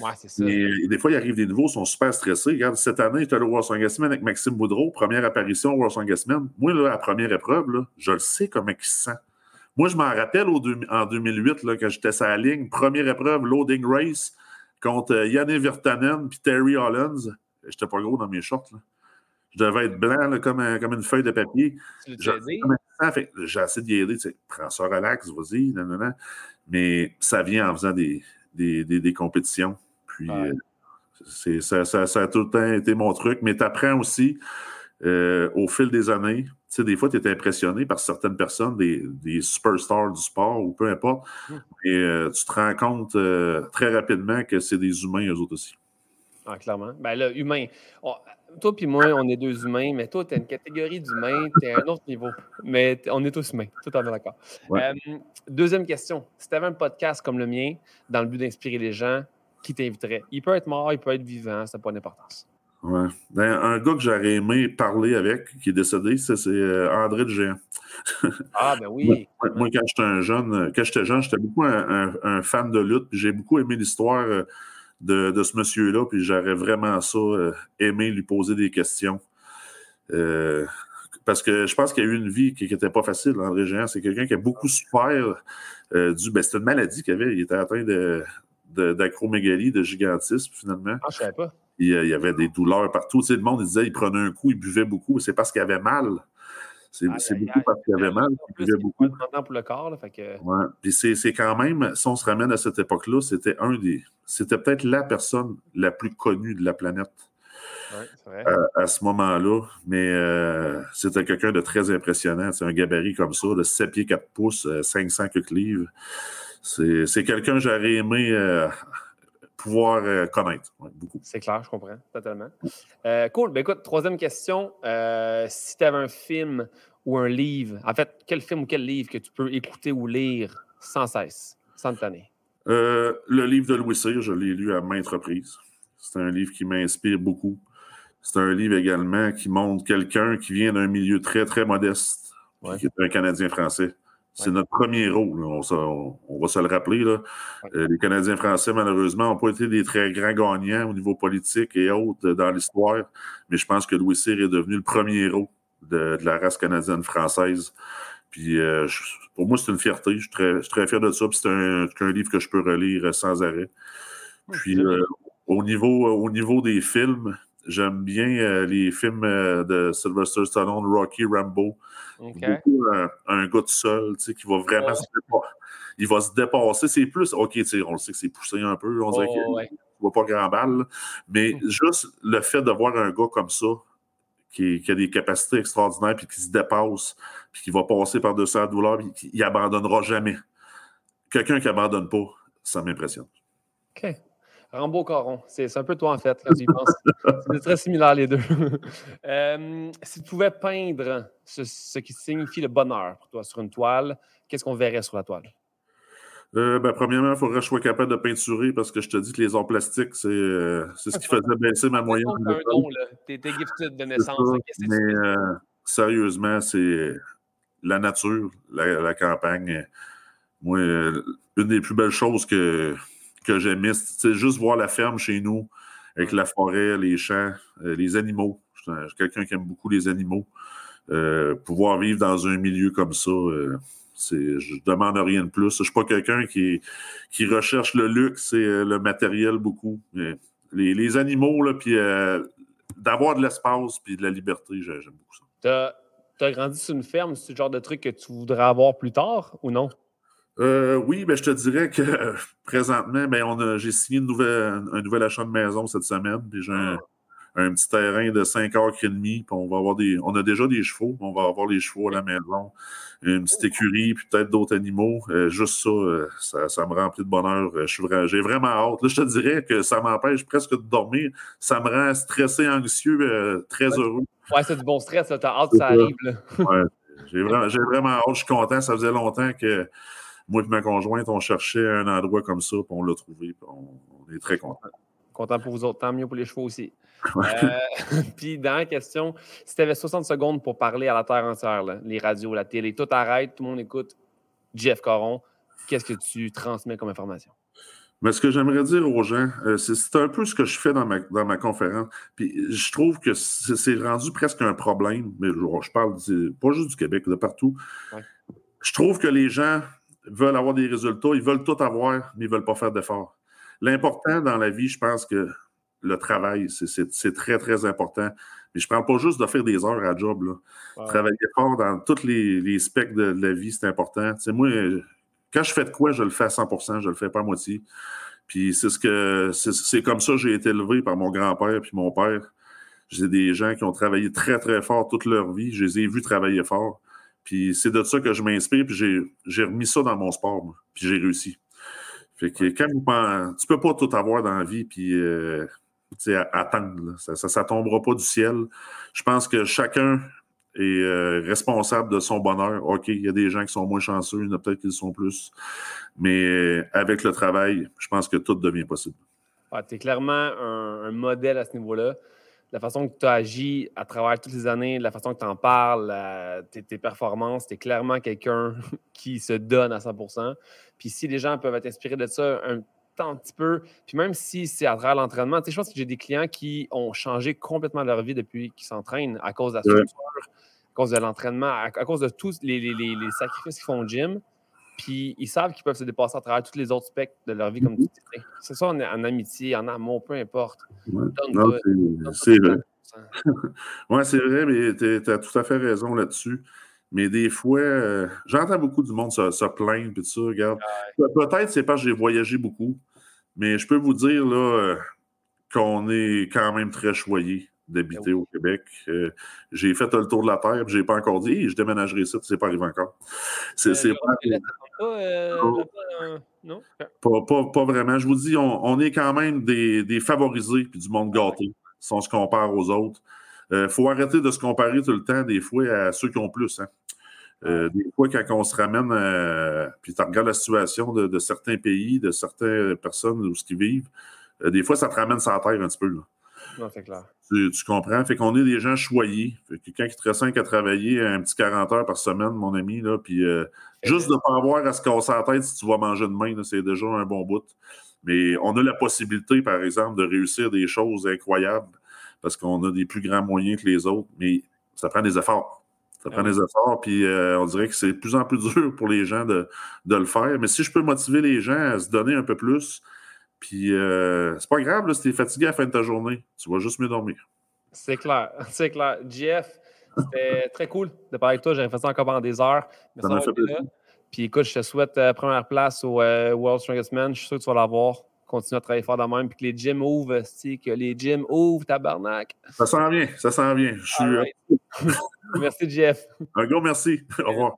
A: Ouais, c'est ça.
B: Et, des fois, il arrive des nouveaux, ils sont super stressés. Regarde, cette année, j'étais allé au World Semaine avec Maxime Boudreau, première apparition au World Semaine. Moi, là, la première épreuve, là, je le sais comment il se sent. Moi, je m'en rappelle au en 2008, là, quand j'étais sur la ligne, première épreuve, loading race contre euh, Yannick Virtanen puis Terry Hollins. J'étais pas gros dans mes shorts. Là. Je devais être blanc comme, comme une feuille de papier. J'ai assez d'y aider. Prends ça relax, vas-y. Mais ça vient en faisant des, des, des, compétitions. Puis euh, ça, ça, ça, a tout le temps été mon truc. Mais tu apprends aussi euh, au fil des années sais, des fois, tu es impressionné par certaines personnes, des, des, superstars du sport ou peu importe, hmm. et euh, tu te rends compte euh, très rapidement que c'est des humains, eux autres aussi.
A: Ah, clairement. Ben là, humain. toi puis moi, on est deux humains, mais toi, tu es une catégorie d'humains, tu es à un autre niveau. Mais on est tous humains, tout en d'accord. deuxième question. Si tu avais un podcast comme le mien, dans le but d'inspirer les gens, qui t'inviterait? Il peut être mort, il peut être vivant, ça n'a pas d'importance.
B: Ouais. Ben, un gars que j'aurais aimé parler avec, qui est décédé, c'est euh, André de Géant. [LAUGHS]
A: Ah, ben oui.
B: moi, quand j'étais un jeune, quand j'étais jeune, j'étais beaucoup un, fan de lutte. J'ai beaucoup aimé l'histoire euh, de, ce monsieur-là, puis j'aurais vraiment ça euh, aimé lui poser des questions. parce que je pense qu'il a eu une vie qui n'était pas facile, André Géant. C'est quelqu'un qui a beaucoup souffert du. Ben, c'était une maladie qu'il avait. Il était atteint d'acromégalie, de, de gigantisme, finalement.
A: Ah, je savais pas.
B: Il, y avait des douleurs partout. Tu sais, le monde il disait il prenait un coup, il buvait beaucoup. C'est parce qu'il avait mal. C'est beaucoup parce qu'il avait mal. Il buvait beaucoup.
A: pour le corps. fait que...
B: ouais. Puis c'est quand même, si on se ramène à cette époque-là, c'était un des. C'était peut-être la personne la plus connue de la planète.
A: Vrai.
B: À, ce moment-là. Mais euh, c'était quelqu'un de très impressionnant. C'est un gabarit comme ça, de 7 pieds 4 pouces, 500 quelques livres. C'est quelqu'un que j'aurais aimé euh, pouvoir euh, connaître. beaucoup.
A: C'est clair, je comprends totalement. Euh, cool. Ben écoute, troisième question. Euh, si tu avais un film ou un livre, en fait, quel film ou quel livre que tu peux écouter ou lire sans cesse, sans te
B: le livre de Louis Cyr, je l'ai lu à maintes reprises. C'est un livre qui m'inspire beaucoup. C'est un livre également qui montre quelqu'un qui vient d'un milieu très, très modeste, qui est un Canadien français. C'est notre premier rôle, on, va se le rappeler. Là. Euh, les Canadiens français, malheureusement, n'ont pas été des très grands gagnants au niveau politique et autres dans l'histoire, mais je pense que Louis Cyr est devenu le premier héros de, la race canadienne française. Puis euh, pour moi, c'est une fierté. Je suis très, très fier de ça. c'est un, livre que je peux relire sans arrêt. Puis euh, au, niveau, au niveau des films, j'aime bien les films de Sylvester Stallone, Rocky, Rambo. Beaucoup un, gars tout seul, tu sais, qui va vraiment se dépasser. Il va se dépasser. C'est plus, OK, on le sait que c'est poussé un peu, on dirait qu'il ne voit pas grand balle, mais hum. juste le fait de voir un gars comme ça, qui, a des capacités extraordinaires, puis qui se dépasse, puis qui va passer par-dessus la douleur, puis qui abandonnera jamais. Quelqu'un qui abandonne pas, ça m'impressionne.
A: OK. Rambo Caron, c'est un peu toi en fait, quand tu y penses. c'est très similaire les deux. [LAUGHS] Euh, si tu pouvais peindre ce, qui signifie le bonheur pour toi sur une toile, qu'est-ce qu'on verrait sur la toile?
B: Euh, ben, premièrement, il faudrait que je sois capable de peinturer parce que je te dis que les arts plastiques, c'est euh, ce qui faisait baisser ma moyenne.
A: Tu étais gifted de naissance.
B: mais sérieusement, c'est la nature, la campagne. Moi, une des plus belles choses que, que j'aimais. C'est juste voir la ferme chez nous, avec la forêt, les champs, euh, les animaux. Je suis quelqu'un qui aime beaucoup les animaux. Euh, pouvoir vivre dans un milieu comme ça, euh, c'est, je demande rien de plus. Je ne suis pas quelqu'un qui, qui recherche le luxe et le matériel beaucoup. les, animaux, là, puis d'avoir de l'espace puis de la liberté, j'aime beaucoup
A: ça. Tu as grandi sur une ferme, c'est le genre de truc que tu voudrais avoir plus tard ou non?
B: Euh, oui, ben, je te dirais que [LAUGHS] présentement, ben, j'ai signé une nouvelle, un nouvel achat de maison cette semaine. j'ai un, petit terrain de 5 heures et demie. on va avoir des. On a déjà des chevaux, on va avoir les chevaux à la maison, une petite écurie, puis peut-être d'autres animaux. Euh, juste euh, ça, ça, me remplit de bonheur. j'ai vraiment hâte. Là, je te dirais que ça m'empêche presque de dormir. Ça me rend stressé, anxieux, très heureux.
A: Ouais, c'est du bon stress, t'as hâte que ça arrive.
B: j'ai vraiment, vraiment hâte, je suis content. Ça faisait longtemps que moi et ma conjointe, on cherchait un endroit comme ça, puis on l'a trouvé, puis on, est très content.
A: Content pour vous autres, tant mieux pour les chevaux aussi. [LAUGHS] Euh, [LAUGHS] puis, dernière question, si tu avais 60 secondes pour parler à la terre entière, les radios, la télé, tout arrête, tout le monde écoute Jeff Coron, qu'est-ce que tu transmets comme information?
B: Mais ce que j'aimerais dire aux gens, euh, c'est un peu ce que je fais dans ma, dans ma conférence. Puis je trouve que c'est rendu presque un problème, mais je, parle pas juste du Québec, de partout. Je trouve que les gens veulent avoir des résultats, ils veulent tout avoir, mais ils ne veulent pas faire d'efforts. L'important dans la vie, je pense que le travail, c'est très, très important. Mais je ne parle pas juste de faire des heures à job. Travailler fort dans tous les, les specs de, la vie, c'est important. moi, quand je fais de quoi, je le fais à 100% je ne le fais pas à moitié. Puis c'est ce que c'est comme ça que j'ai été élevé par mon grand-père puis mon père. J'ai des gens qui ont travaillé très, très fort toute leur vie. Je les ai vus travailler fort. Puis c'est de ça que je m'inspire, puis j'ai remis ça dans mon sport, puis j'ai réussi. Fait que quand vous pensez, tu peux pas tout avoir dans la vie, puis euh, attendre. Ça ne tombera pas du ciel. Je pense que chacun est euh, responsable de son bonheur. OK, il y a des gens qui sont moins chanceux, il y en a peut-être qui le sont plus. Mais euh, avec le travail, je pense que tout devient possible.
A: tu es clairement un, modèle à ce niveau-là. La façon que tu as agi à travers toutes les années, la façon que tu en parles, tes, tes, performances, tu es clairement quelqu'un [LAUGHS] qui se donne à 100% Puis si les gens peuvent être inspirés de ça un un petit peu. Puis même si c'est à travers l'entraînement, tu sais, je pense que j'ai des clients qui ont changé complètement leur vie depuis qu'ils s'entraînent à cause de la structure, à cause de l'entraînement, à, cause de tous les, sacrifices qu'ils font au gym. Puis ils savent qu'ils peuvent se dépasser à travers tous les autres spectres de leur vie, comme tu mhm. C'est ça en, en, amitié, en amour, peu importe.
B: c'est vrai. oui, [LAUGHS] c'est vrai, mais tu as tout à fait raison là-dessus. Mais des fois, euh, j'entends beaucoup du monde se, plaindre tout ça. Regarde. Peut-être c'est parce que j'ai voyagé beaucoup, mais je peux vous dire là, euh, qu'on est quand même très choyé d'habiter ben au Québec. Euh, j'ai fait le tour de la Terre, je n'ai pas encore dit je déménagerai ici, c'est pas arrivé encore. C'est pas, pas, pas, vraiment. Je vous dis, on, est quand même des, favorisés puis du monde ah gâté si on se compare aux autres. Il faut arrêter de se comparer tout le temps, des fois, à ceux qui ont plus. Hein. Euh, des fois, quand on se ramène, euh, puis tu regardes la situation de, certains pays, de certaines personnes où ce qu'ils vivent, euh, des fois, ça te ramène sur la terre un petit peu.
A: Non, c'est clair.
B: Tu, comprends? Fait qu'on est des gens choyés. Fait que quelqu'un qui te à travailler un petit 40 heures par semaine, mon ami, là, puis juste de ne pas avoir à se casser la tête si tu vas manger demain, c'est déjà un bon bout. Mais on a la possibilité, par exemple, de réussir des choses incroyables parce qu'on a des plus grands moyens que les autres, mais ça prend des efforts. Ça prend des efforts, puis euh, on dirait que c'est de plus en plus [LAUGHS] dur pour les gens de, le faire. Mais si je peux motiver les gens à se donner un peu plus, puis euh, c'est pas grave si tu es fatigué à la fin de ta journée, tu vas juste mieux dormir.
A: C'est clair, [LAUGHS] c'est clair. Jeff, c'était très cool de parler avec toi. J'aurais fait ça encore pendant des heures.
B: ça m'a fait plaisir.
A: Puis écoute, je te souhaite euh, première place au World Strongest Man. Je suis sûr que tu vas l'avoir continue à travailler fort de même, puis que les gyms ouvrent, que les gyms ouvrent, tabarnak.
B: Ça sent bien, ça sent bien. Je suis... [LAUGHS]
A: merci, Jeff.
B: Un gros merci. [LAUGHS] Au revoir.